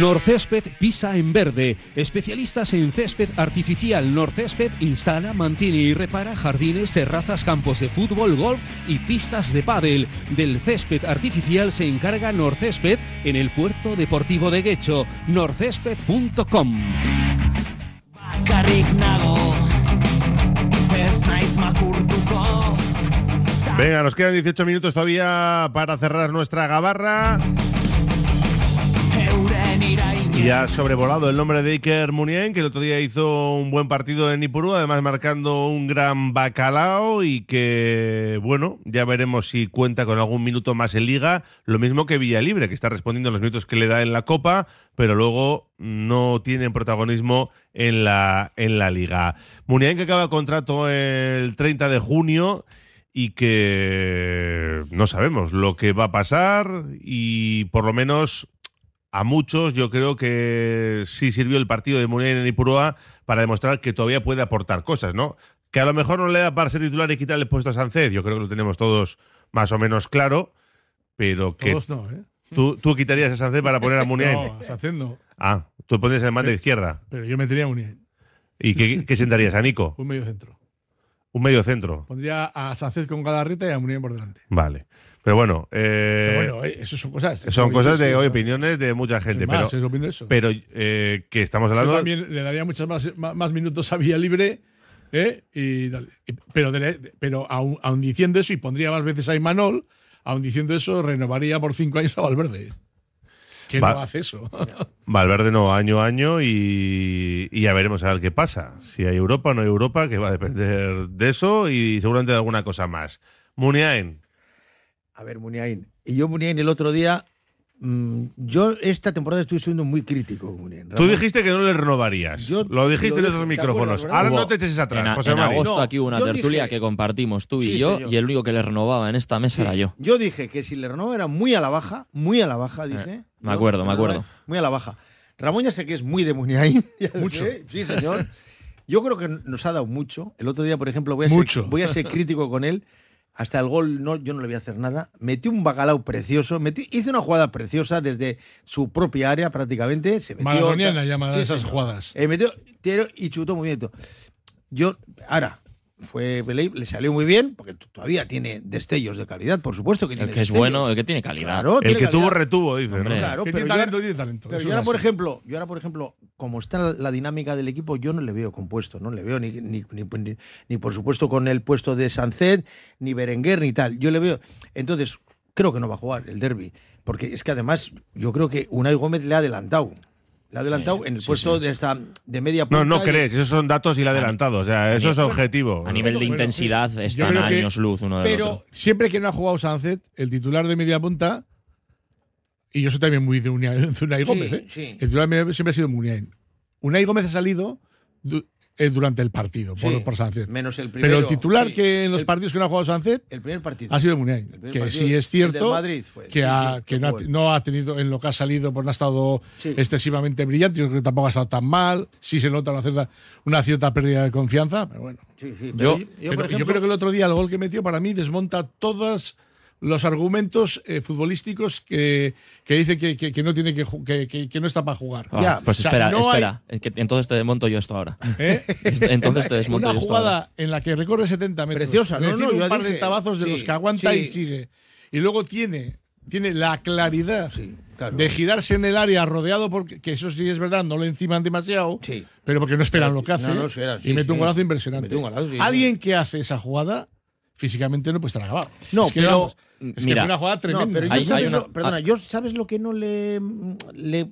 Norcésped pisa en verde. Especialistas en césped artificial. Norcésped instala, mantiene y repara jardines, terrazas, campos de fútbol, golf y pistas de pádel. Del césped artificial se encarga Norcésped en el puerto deportivo de Guecho. norcésped.com. Venga, nos quedan 18 minutos todavía para cerrar nuestra gabarra. Y ha sobrevolado el nombre de Iker Munien, que el otro día hizo un buen partido en Ipurú, además marcando un gran bacalao y que, bueno, ya veremos si cuenta con algún minuto más en liga. Lo mismo que Villalibre, que está respondiendo a los minutos que le da en la Copa, pero luego no tiene protagonismo en la, en la liga. Munien que acaba contrato el 30 de junio y que no sabemos lo que va a pasar y por lo menos a muchos yo creo que sí sirvió el partido de Munien en Ipurúa para demostrar que todavía puede aportar cosas, ¿no? Que a lo mejor no le da para ser titular y quitarle el puesto a Sánchez, yo creo que lo tenemos todos más o menos claro, pero que Todos no, ¿eh? tú, tú quitarías a Sánchez para poner a Munien. No, Sánchez no. Ah, tú pones el man de izquierda. Pero yo metería a Muniain, ¿Y qué, qué sentarías a Nico? un medio centro. Un medio centro. Pondría a Sánchez con Galarreta y a Muniain por delante. Vale. Pero bueno, eh, Pero bueno, eso son cosas. son cosas de opiniones de mucha gente. Pero es pero eh, que estamos Yo hablando. también le daría muchas más, más, más minutos a Vía Libre. ¿eh? Y, dale. Pero pero aun, aun diciendo eso, y pondría más veces a Imanol, aun diciendo eso, renovaría por cinco años a Valverde. Que Va- no hace eso. Valverde no, año a año y, y ya veremos a ver qué pasa. Si hay Europa o no hay Europa, que va a depender de eso y seguramente de alguna cosa más. Muniain, A ver, Muniain. Y yo, Muniain, el otro día. mm, yo esta temporada estoy siendo muy crítico, Muniain. tú dijiste que no le renovarías. Yo lo dijiste lo en esos ¿te micrófonos. Ahora no te eches atrás, en, a- José en Mari. agosto No, aquí hubo una tertulia dije- que compartimos tú y Sí, yo, señor. y el único que le renovaba en esta mesa Sí, era yo. Yo dije que si le renovaba era muy a la baja, muy a la baja, dije. Eh, me acuerdo, que me acuerdo. Muy a la baja. Ramón ya sé que es muy de Muniain. Mucho. sé, Sí, señor. Yo creo que nos ha dado mucho. El otro día, por ejemplo, voy a, Mucho. Ser, voy a ser crítico con él. Hasta el gol no, yo no le voy a hacer nada. Metió un bacalao precioso. Metió, hizo una jugada preciosa desde su propia área prácticamente. Se metió, Maradoniana llama Sí, esas jugadas. Eh, metió tiro y chutó muy bien. Yo, ahora, fue le salió muy bien, porque todavía tiene destellos de calidad, por supuesto que El tiene que es bueno, el que tiene calidad. Claro, El tiene que tuvo retuvo, dice. Hombre. Claro, que pero tiene talento, ahora- tiene talento. pero yo ahora, por ejemplo, yo ahora, por ejemplo, como está la, la dinámica del equipo, yo no le veo compuesto, no le veo ni, ni, ni, ni- ni, por supuesto con el puesto de Sancet, ni Berenguer, ni tal. Yo le veo. Entonces, creo que no va a jugar el derby. Porque es que además, yo creo que Unai Gómez le ha adelantado. Le ha adelantado Sí, en el sí, puesto sí. de esta de media No, punta. no y- crees, esos son datos y le ha adelantado. O sea, eso es objetivo. A nivel de Bueno, intensidad están años luz uno del Pero otro. siempre que no ha jugado Sánchez, el titular de media punta, y yo soy también muy de Unai, de Unai Sí, Gómez, ¿eh? sí. el titular de media siempre ha sido Muniain. Unai Gómez ha salido eh, durante el partido por, Sí, por. Menos el primero. Pero el titular sí. que en los El- partidos que no ha jugado Sánchez El primer partido. ha sido primer Que partido sí es cierto Madrid fue. que, Sí, ha- sí, que qué no, ha, bueno. no ha tenido, en lo que ha salido, pues no ha estado Sí. excesivamente brillante. Yo creo que tampoco ha estado tan mal. Sí se nota una cierta, una cierta pérdida de confianza, pero bueno. Sí, sí, Yo- pero yo, Pero por yo ejemplo, creo que el otro día el gol que metió para mí desmonta todos los argumentos eh, futbolísticos que, que dice que, que- que no tiene que, que, que- que no está para jugar. Ah, Ya, pues o sea, espera, no hay- espera. Es que entonces te desmonto yo esto ahora. ¿eh? Entonces te desmonto Una yo esto ahora. jugada en la que recorre 70 metros. Preciosa, no, no, yo un par de dije. tabazos de Sí, los que aguanta y sí. sigue. Y luego tiene, tiene la claridad Sí, claro. de girarse en el área rodeado porque que eso sí es verdad, no le enciman demasiado. Sí. Pero porque no esperan lo que hace. No, no y mete un sí. golazo impresionante. Un golazo, sí, Alguien que hace esa jugada, físicamente no puede estar acabado. No, es que, pero- vamos, es que mira, fue una jugada tremenda. No, pero yo Hay- sabes hay una- lo, perdona, ah. yo sabes lo que no le, le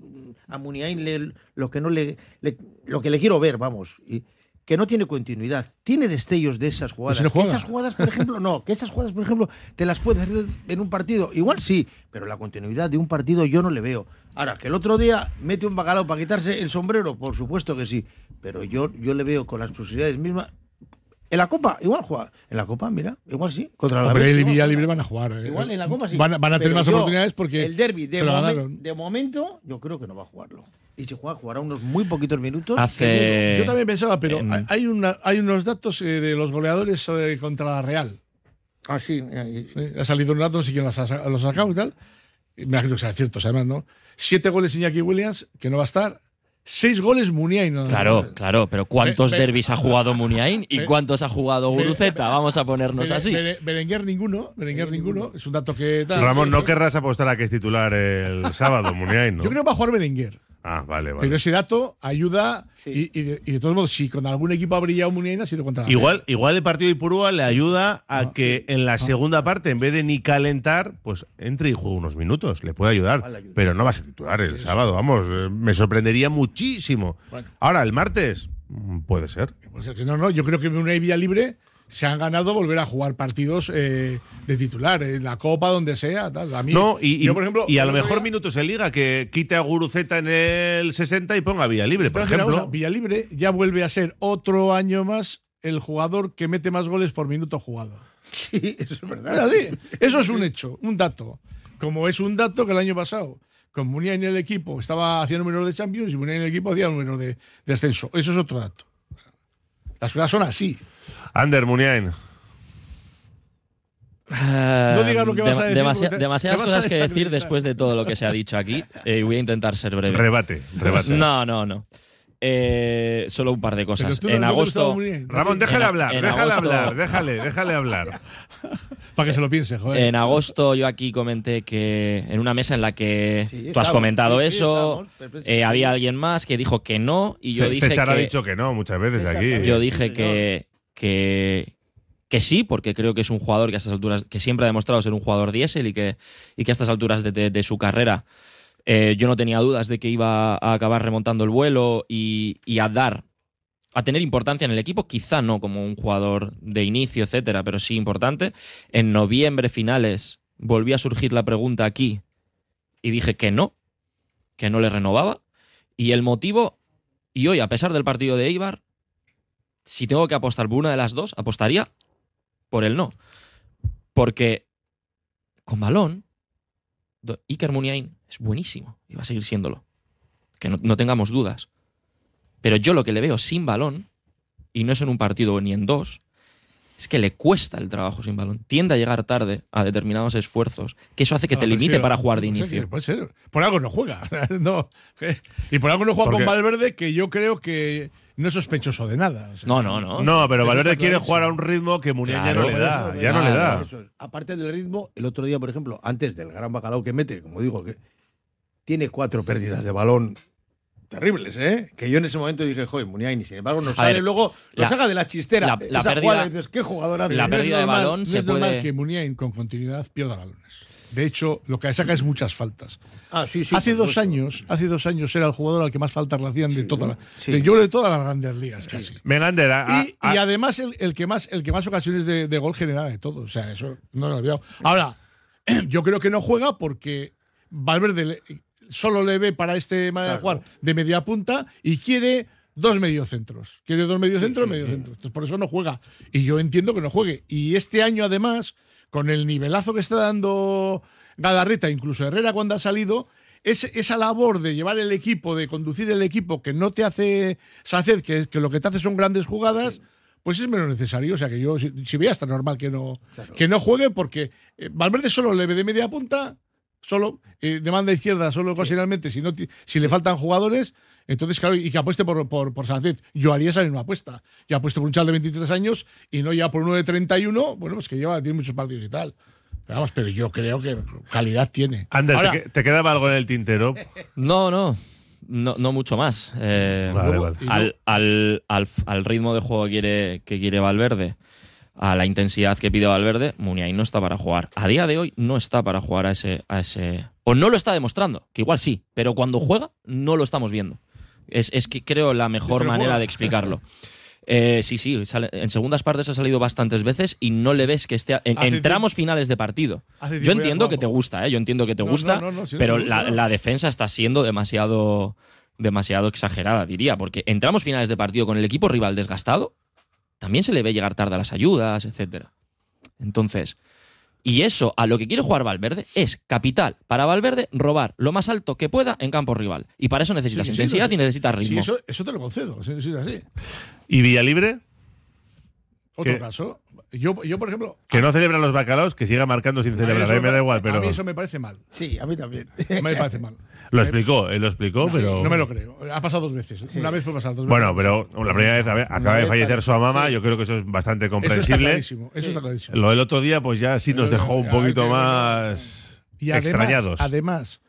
a Muniain le- lo que no le, le- lo que le quiero ver, vamos, y que no tiene continuidad, tiene destellos de esas jugadas. Pues no que esas jugadas, por ejemplo, no, que esas jugadas, por ejemplo, te las puedes hacer en un partido, igual sí, pero la continuidad de un partido yo no le veo. Ahora, que el otro día mete un bacalao para quitarse el sombrero, por supuesto que sí, pero yo, yo le veo con las posibilidades mismas. En la Copa, igual juega. En la Copa, mira, igual sí. Contra la Hombre, Villalibre juega. van a jugar. eh. Igual en la Copa sí. Van, a- van a tener Pero más yo, oportunidades porque El derby, de, momen- momento, yo creo que no va a jugarlo. Y si juega, jugará unos muy poquitos minutos. Hace- Yo también pensaba, pero en- hay- hay, una, hay unos datos eh, de los goleadores eh, contra la Real. Ah, sí. Ha salido un dato, no sé quién los ha, los ha sacado y tal. me imagino que sea cierto, además, ¿no? Siete goles Iñaki Williams, que no va a estar. Seis goles Muniain. ¿no? Claro, claro, pero ¿cuántos derbis ha jugado Muniain y cuántos ha jugado Guruceta? Vamos a ponernos así. Bere- Berenguer ninguno, Berenguer ninguno, es un dato que tal. Ramón, no querrás apostar a que es titular el sábado, Muniain, ¿no? Yo creo que va a jugar Berenguer. Ah, vale, vale. Pero ese dato ayuda y, y de, y de todos modos, si con algún equipo ha brillado Muniain, ha sido contra la Igual, igual el partido de Ipurúa le ayuda a que en la segunda parte, en vez de ni calentar, pues entre y juegue unos minutos. Le puede ayudar. Pero no va a ser titular el sábado, vamos. eh, Me sorprendería muchísimo. Bueno. Ahora, el martes, mm, puede ser. Pues es que no, no, yo creo que en una vía libre se han ganado volver a jugar partidos eh, de titular, en la Copa, donde sea. Tal. A mí, No, y, y- yo, por ejemplo, y a lo mejor día- minutos en liga, que quite a Guruceta en el 60 y ponga a Villa Libre, por ejemplo. cosa, Villalibre ya vuelve a ser otro año más el jugador que mete más goles por minuto jugado. Sí, eso es verdad. Eso es un hecho, un dato. Como es un dato que el año pasado, con Muniain en el equipo estaba haciendo números de Champions y Muniain en el equipo hacía números de, de ascenso. Eso es otro dato. Las cosas son así. Ander Muniain. No digas lo que vas a decir, Demasi- porque te- demasiadas te cosas que decir después de todo lo que se ha dicho aquí. Eh, voy a intentar ser breve. Rebate, rebate. No, no, no. Eh, solo un par de cosas. no- En no agosto. Ramón, déjale En- hablar, en déjale agosto- hablar, déjale, déjale hablar. Para que se lo piense, joder. En agosto yo aquí comenté que en una mesa en la que Sí, tú has comentado sí, sí, eso, eh, había alguien más que dijo que no y yo dije que ha dicho que no muchas veces aquí. yo dije que, que que sí, porque creo que es un jugador que a estas alturas que siempre ha demostrado ser un jugador diésel y que y que a estas alturas de, su carrera eh, yo no tenía dudas de que iba a acabar remontando el vuelo y, y a dar a tener importancia en el equipo, quizá no como un jugador de inicio, etcétera, pero sí importante. En noviembre finales volví a surgir la pregunta aquí y dije que no, que no le renovaba. Y el motivo, y hoy, a pesar del partido de Eibar, si tengo que apostar por una de las dos, apostaría por el no. Porque con balón, Iker Muniain es buenísimo y va a seguir siéndolo. Que no, no tengamos dudas. Pero yo lo que le veo sin balón, y no es en un partido ni en dos, es que le cuesta el trabajo sin balón. Tiende a llegar tarde a determinados esfuerzos, que eso hace que Ah, te pero limite sí, para jugar de no sé inicio. Puede ser. Por algo no juega. no, y por algo no juega con Valverde, que yo creo que no es sospechoso de nada. o sea, No, no, no. No, pero Valverde quiere jugar a un ritmo que Muniain Claro, ya no le da. Eso, Ya no le da. Aparte del ritmo, el otro día, por ejemplo, antes del gran bacalao que mete, como digo, que tiene cuatro pérdidas de balón terribles, ¿eh? Que yo en ese momento dije, joder, Muniain, y sin embargo nos A sale ver, luego, la- nos saca de la chistera. la- la esa pérdida- jugada, dices, qué jugador hace? la no es pérdida de normal- balón no se es normal puede- que Muniain con continuidad pierda balones. De hecho, lo que saca es muchas faltas. Ah, sí, sí, hace por dos supuesto. años, hace dos años era el jugador al que más faltas le hacían de toda la, sí. de, yo creo de todas las grandes ligas casi. Venga, Ander, a- Y, a- y además el, el que más el que más ocasiones de, de gol generaba de todo. O sea, eso no lo he olvidado. Ahora, yo creo que no juega porque Valverde le- solo le ve para este manera de jugar de media punta y quiere dos mediocentros. Quiere dos mediocentros, mediocentros. Entonces por eso no juega. Y yo entiendo que no juegue. Y este año, además, con el nivelazo que está dando Gadarreta, incluso Herrera cuando ha salido, es, esa labor de llevar el equipo, de conducir el equipo, que no te hace que, que lo que te hace son grandes jugadas, pues es menos necesario. O sea que yo, si, si veía, está normal que no, que no juegue, porque eh, Valverde solo le ve de media punta, solo, eh, de banda izquierda, solo ocasionalmente, si, no, ti- si le faltan jugadores. Entonces, claro, y que apueste por, por, por Sánchez. Yo haría esa misma apuesta. Yo apuesto por un chaval de 23 años y no ya por uno de 31, bueno, pues que lleva, tiene muchos partidos y tal. Pero, vamos, pero yo creo que calidad tiene. Ander, Ahora, ¿te, que- te quedaba algo en el tintero? No, no. No, no mucho más. Eh, Vale, luego, vale. Al, al- al- al ritmo de juego que quiere, que quiere Valverde, a la intensidad que pide Valverde, Muniain no está para jugar. A día de hoy no está para jugar a ese, a ese. O no lo está demostrando, que igual sí, pero cuando juega no lo estamos viendo. Es, es que creo la mejor manera juega. de explicarlo. Eh, sí, sí, sale- en segundas partes ha salido bastantes veces y no le ves que esté en, tramos finales de partido. Yo entiendo que te gusta, ¿eh? yo entiendo que te No, gusta, no, no, pero la defensa está siendo demasiado, demasiado exagerada, diría, porque en tramos finales de partido con el equipo rival desgastado, también se le ve llegar tarde a las ayudas, etcétera. Entonces, y eso a lo que quiere jugar Valverde es capital para Valverde robar lo más alto que pueda en campo rival. Y para eso necesitas Sí, intensidad sí. y necesitas Sí, ritmo. eso, eso te lo concedo. sí, sí, es así. ¿Y Villalibre? Otro caso. Yo, yo, por ejemplo. que no celebra los bacalaos, que siga marcando sin a celebrar. eso A mí me da igual, A pero mí eso me parece mal. Sí, a mí también. Me parece mal. lo explicó, él lo explicó, pero. No me lo creo. Ha pasado dos veces. Una vez fue pasar dos veces. Bueno, pero la primera vez a ver, acaba de vez, fallecer su mamá, sí. yo creo que eso es bastante Eso está comprensible. clarísimo. Eso está clarísimo. Lo del otro día, pues ya sí nos dejó un a poquito más Y además, extrañados. además,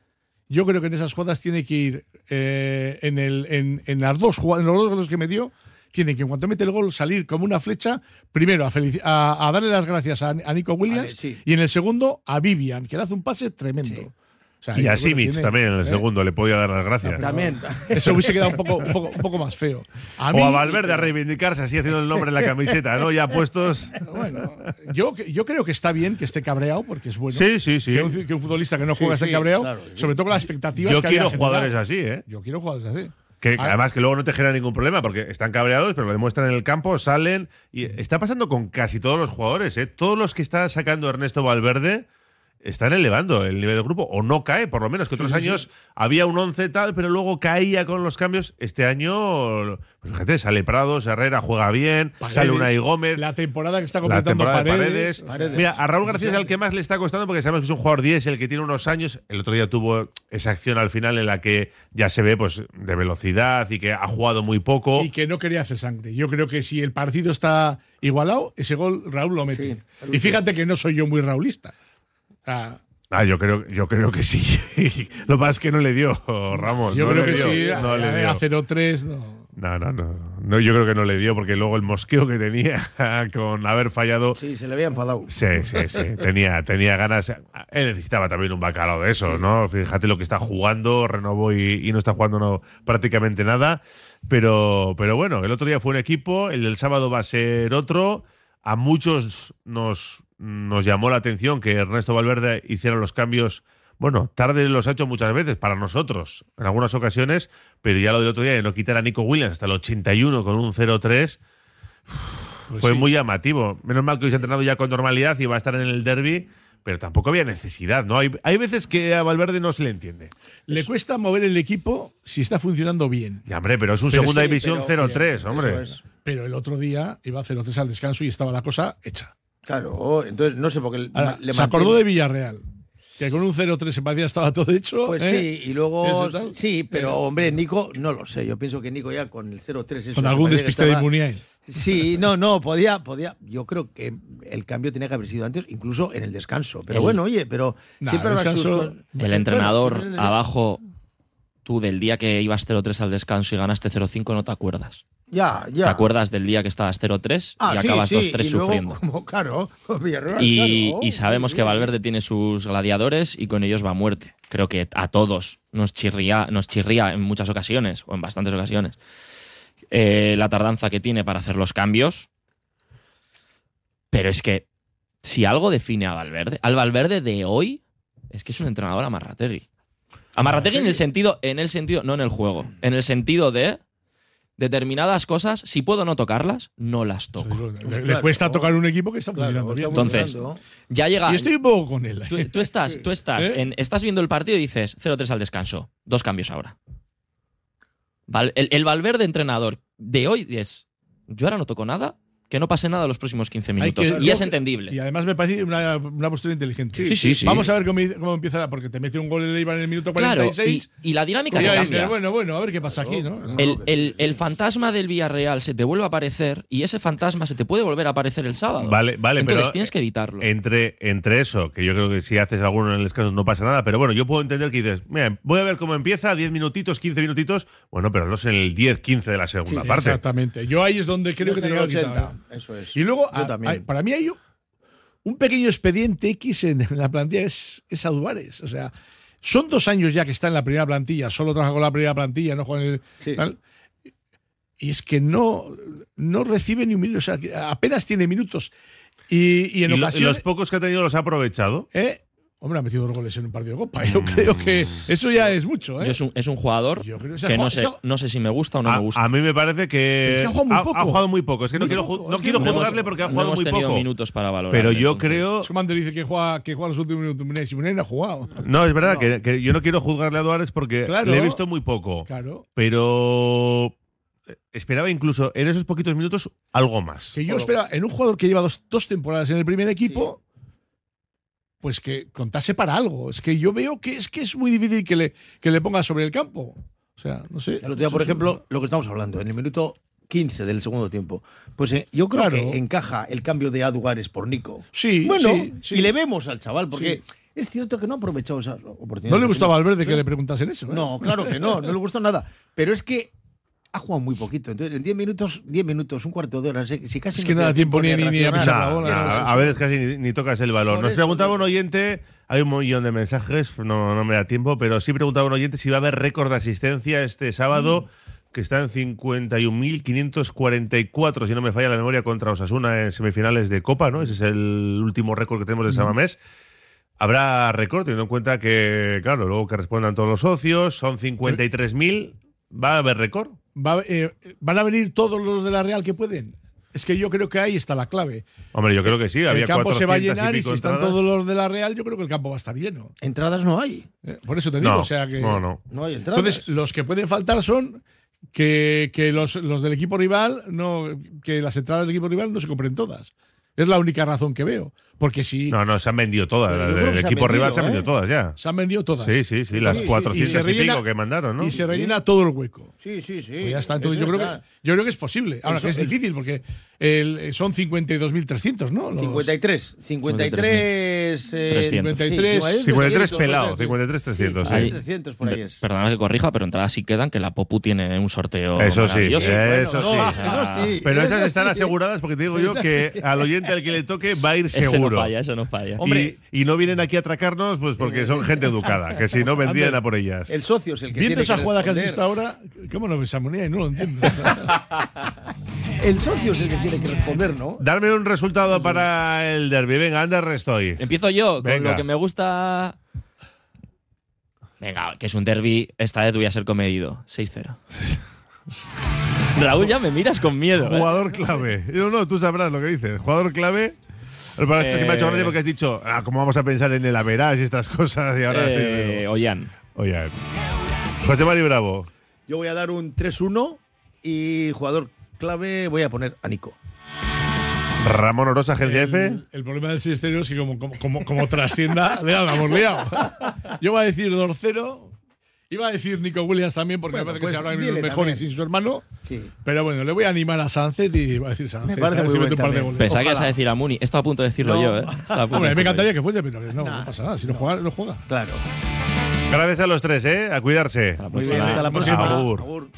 yo creo que en esas jugadas tiene que ir eh, en, el, en, en las dos jugadas, en los dos goles que me dio, tiene que en cuanto mete el gol salir como una flecha, primero a, felici- a, a darle las gracias a, a Nico Williams Vale, sí. y en el segundo a Vivian, que le hace un pase tremendo. O sea, y a Simic tiene- también en el ¿eh? segundo le podía dar las gracias. También. Eso hubiese quedado un poco, un poco, un poco más feo. A mí- o a Valverde a reivindicarse así haciendo el nombre en la camiseta, ¿no? Ya puestos. Bueno, yo, yo creo que está bien que esté cabreado porque es bueno. Sí, sí, sí. Que un, que un futbolista que no juega Sí, esté sí, cabreado, claro. sobre todo con las expectativas Yo que quiero jugadores así, ¿eh? Yo quiero jugadores así. Que Ah. además que luego no te genera ningún problema porque están cabreados, pero lo demuestran en el campo, salen. Y está pasando con casi todos los jugadores, ¿eh? Todos los que está sacando Ernesto Valverde están elevando el nivel del grupo, o no cae, por lo menos, que otros años había un 11 tal, pero luego caía con los cambios. Este año, pues fíjate, sale Prados, Herrera juega bien, Paredes, sale Unai Gómez. La temporada que está La completando temporada de paredes. Paredes. Mira, a Raúl García es el que más le está costando porque sabemos que es un jugador 10, el que tiene unos años. El otro día tuvo esa acción al final en la que ya se ve pues de velocidad y que ha jugado muy poco. Y que no quería hacer sangre. Yo creo que si el partido está igualado, ese gol Raúl lo mete. Sí, y fíjate que no soy yo muy raulista. Sea, Ah, yo creo, yo creo que sí. Lo más es que no le dio, Ramón. yo no creo le que dio, sí. No le a, dio. a 0-3, no. No, no, no, no. Yo creo que no le dio porque luego el mosqueo que tenía con haber fallado. Sí, se le había enfadado. Sí, sí, sí. Tenía, tenía ganas. Él necesitaba también un bacalao de eso, ¿no? Fíjate lo que está jugando, renovó y, y no está jugando no, prácticamente nada. Pero, pero bueno, el otro día fue un equipo, el del sábado va a ser otro. A muchos nos, nos llamó la atención que Ernesto Valverde hiciera los cambios. Bueno, tarde los ha hecho muchas veces para nosotros, en algunas ocasiones, pero ya lo del otro día de no quitar a Nico Williams hasta el 81 con un 0-3 Pues fue sí. muy llamativo. Menos mal que hoy se ha entrenado ya con normalidad y va a estar en el derby, pero tampoco había necesidad, ¿no? Hay, hay veces que a Valverde no se le entiende. Le cuesta mover el equipo si está funcionando bien. Ya, hombre, pero es un Pero es segunda que- división pero- 0-3, hombre. Es. Pero el otro día iba a 0-3 al descanso y estaba la cosa hecha. Claro, entonces no sé por qué Ahora, le se acordó de Villarreal. Que con un 0-3 se parecía estaba todo hecho. Pues ¿eh? sí, y luego. Sí, pero hombre, Nico, no lo sé. Yo pienso que Nico ya con el 0-3. eso Con algún despiste de estaba- Muniain. Sí, no, no, podía, podía. Yo creo que el cambio tenía que haber sido antes, incluso en el descanso. Pero El- bueno, oye, pero Nah, siempre sus descanso- El entrenador el- abajo, tú del día que ibas 0-3 al descanso y ganaste 0-5 no te acuerdas. Ya, ya. Te acuerdas del día que estabas 0-3 Ah, y sí, acabas sí, 2-3 y luego, sufriendo. Como, claro, con Villarreal, Y, claro. y sabemos Sí, que sí. Valverde tiene sus gladiadores y con ellos va a muerte. Creo que a todos nos chirría, nos chirría en muchas ocasiones, o en bastantes ocasiones, eh, la tardanza que tiene para hacer los cambios. Pero es que si algo define a Valverde, al Valverde de hoy, es que es un entrenador amarrategui. Amarrategui en el sentido, en el sentido, no en el juego, en el sentido de determinadas cosas, si puedo no tocarlas, no las toco. Le, le Claro, cuesta no. tocar un equipo que está Claro, funcionando Entonces. Ya llega. y estoy un poco con él. Tú, tú estás, tú estás, ¿Eh? en- estás viendo el partido y dices 0-3 al descanso. Dos cambios ahora. El, el Valverde entrenador de hoy es: Yo ahora no toco nada, que no pase nada los próximos 15 Hay minutos. que- y es entendible. Y además me parece una, una postura inteligente. Sí, sí, sí. Vamos a ver cómo, cómo empieza, porque te mete un gol el Eibar en el minuto claro, 46. y, y la dinámica y te ya cambia. dices, bueno, bueno, a ver qué pasa aquí, ¿no? el, el- el fantasma del Villarreal se te vuelve a aparecer y ese fantasma se te puede volver a aparecer el sábado. Vale, vale, Entonces pero tienes que evitarlo. entre, entre eso, que yo creo que si haces alguno en el descanso no pasa nada, pero bueno, yo puedo entender que dices, mira, voy a ver cómo empieza, 10 minutitos, 15 minutitos, bueno, pero los en el 10, 15 de la segunda Sí, parte. Exactamente. Yo ahí es donde creo que que 80. Eso es. Y luego, a- para mí hay un- un pequeño expediente X en, en la plantilla, es, es Aduares. O sea, son dos años ya que está en la primera plantilla, solo trabaja con la primera plantilla, no juega en el. Sí. tal. y es que no, no recibe ni un minuto, o sea, apenas tiene minutos. Y, y en Y lo- ocasiones. los pocos que ha tenido los ha aprovechado. ¿eh? Hombre, ha metido dos goles en un partido de Copa. Yo creo que eso ya es mucho. ¿eh? Yo es, un, es un jugador Yo creo que no sé, no sé si me gusta o no a, me gusta. a mí me parece que, es que ha jugado muy poco. ha jugado muy poco. Es que no Muy quiero, no quiero no juzgarle porque ha no jugado hemos muy tenido poco. minutos para valorar. Pero yo creo. Es dice que juega, que juega los últimos minutos Muniain no ha jugado. No, es verdad Que, que yo no quiero juzgarle a Duárez porque Claro. le he visto muy poco. Claro. Pero esperaba incluso en esos poquitos minutos algo más. Que yo esperaba, en un jugador que lleva dos, dos temporadas en el primer equipo, pues que contase para algo. Es que yo veo que es que es muy difícil que le, que le ponga sobre el campo. O sea, no sé. El otro día, por ejemplo, lo que estamos hablando, en el minuto 15 del segundo tiempo, pues eh, yo creo Claro. que encaja el cambio de Aduares por Nico. Sí, Bueno, sí, sí. y le vemos al chaval, porque es cierto que no ha aprovechado esa oportunidad. No le gustaba a Valverde que le preguntasen eso. ¿eh? No, claro que no, no le gustó nada. Pero es que ha jugado muy poquito. Entonces, en 10 minutos, 10 minutos, un cuarto de hora, si si casi Es no que no da tiempo ni- a ni- ni a pisar la Nah, bola, nah, eso, eso, a veces casi ni, ni tocas el balón. Por Nos eso, preguntaba un oyente, hay un millón de mensajes, no, no me da tiempo, pero sí preguntaba un oyente si va a haber récord de asistencia este sábado, Mm. que está en 51.544, si no me falla la memoria, contra Osasuna en semifinales de Copa, ¿no? Ese es el último récord que tenemos de Samamés. Habrá récord, teniendo en cuenta que, claro, luego que respondan todos los socios, son 53.000, ¿va a haber récord? Va- eh, ¿Van a venir todos los de la Real que pueden? Es que yo creo que ahí está la clave. Hombre, yo creo que sí, había el campo se va a 400 llenar y, si están entradas. todos los de la Real, yo creo que el campo va a estar lleno. Entradas no hay. Eh, Por eso te digo, No, o sea que. no, no. No hay entradas. Entonces, los que pueden faltar son que, que los, los del equipo rival, no, que las entradas del equipo rival no se compren todas. Es la única razón que veo. Porque si No, no, se han vendido todas. El equipo rival vendido, se han vendido ¿eh? todas ya. se han vendido todas. Sí, sí, sí, las sí, sí. 400 Y se y, rellena- pico que mandaron, ¿no? Y se rellena todo el hueco. Sí, sí, sí. Pues ya está. Entonces, yo creo, que, yo creo que es posible. Ahora, Eso- que es difícil porque el- son 52.300, ¿no? Los- 53. 53. eh, 300. 53, sí, ¿cómo es? 53 300, pelado, no sé, 53 300, sí. Ahí- 300 por ahí es. Perdona que corrija, pero entradas sí quedan, que la Popu tiene un sorteo. Eso sí, eso no, sí. eso sí. Pero eso esas están sí. aseguradas porque te digo yo que sí. al oyente al que le toque va a ir Eso no seguro. falla, eso no falla. Hombre. Y, y no vienen aquí a atracarnos pues porque son gente educada, que si no vendrían a por ellas. El socio es el que Viendo tiene esa que jugada que has visto ahora, ¿cómo no ves armonía? Y no lo entiendo. El socio es el que tiene que responder, ¿no? Darme un resultado para el derby. Venga, Ander estoy. Empiezo yo con lo que me gusta. Venga, que es un derby. Esta vez voy a ser comedido. 6-0. Raúl, ya me miras con miedo. ¿eh? Jugador clave. No, no, tú sabrás lo que dices. Jugador clave. Lo que pasa es que me ha hecho Eh. gracia porque has dicho, ah, ¿cómo vamos a pensar en el Average y estas cosas? Y ahora Eh, sí. Ollán. Oye, José Mari Bravo. Yo voy a dar un 3-1 y jugador clave voy a poner a Nico. Ramón Orosa, Agencia F. El, el problema del sistema es que como, como, como, como trascienda, le la hemos liado. Yo voy a decir 2-0. Iba a decir Nico Williams también, porque Bueno, me parece pues que se hablan los mejores también. sin su hermano. Sí. Pero bueno, le voy a animar a Sánchez y voy a decir Sánchez. Me parece muy si buen un par de también. goles. Pensaba que ibas a decir a Muni. Estaba a punto de decirlo No. yo, ¿eh? Estaba a punto Hombre, de me encantaría yo. que fuese, pero no, no pasa nada. Si no juega, no juega. Claro. Gracias a los tres, ¿eh? A cuidarse. Hasta la Muy bien, próxima. hasta la próxima. Agur. Agur.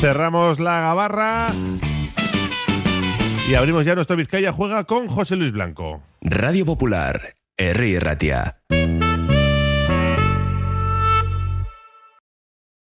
Cerramos la gabarra. Y abrimos ya nuestro Vizcaya Juega con José Luis Blanco. Radio Popular, Herri Ratia.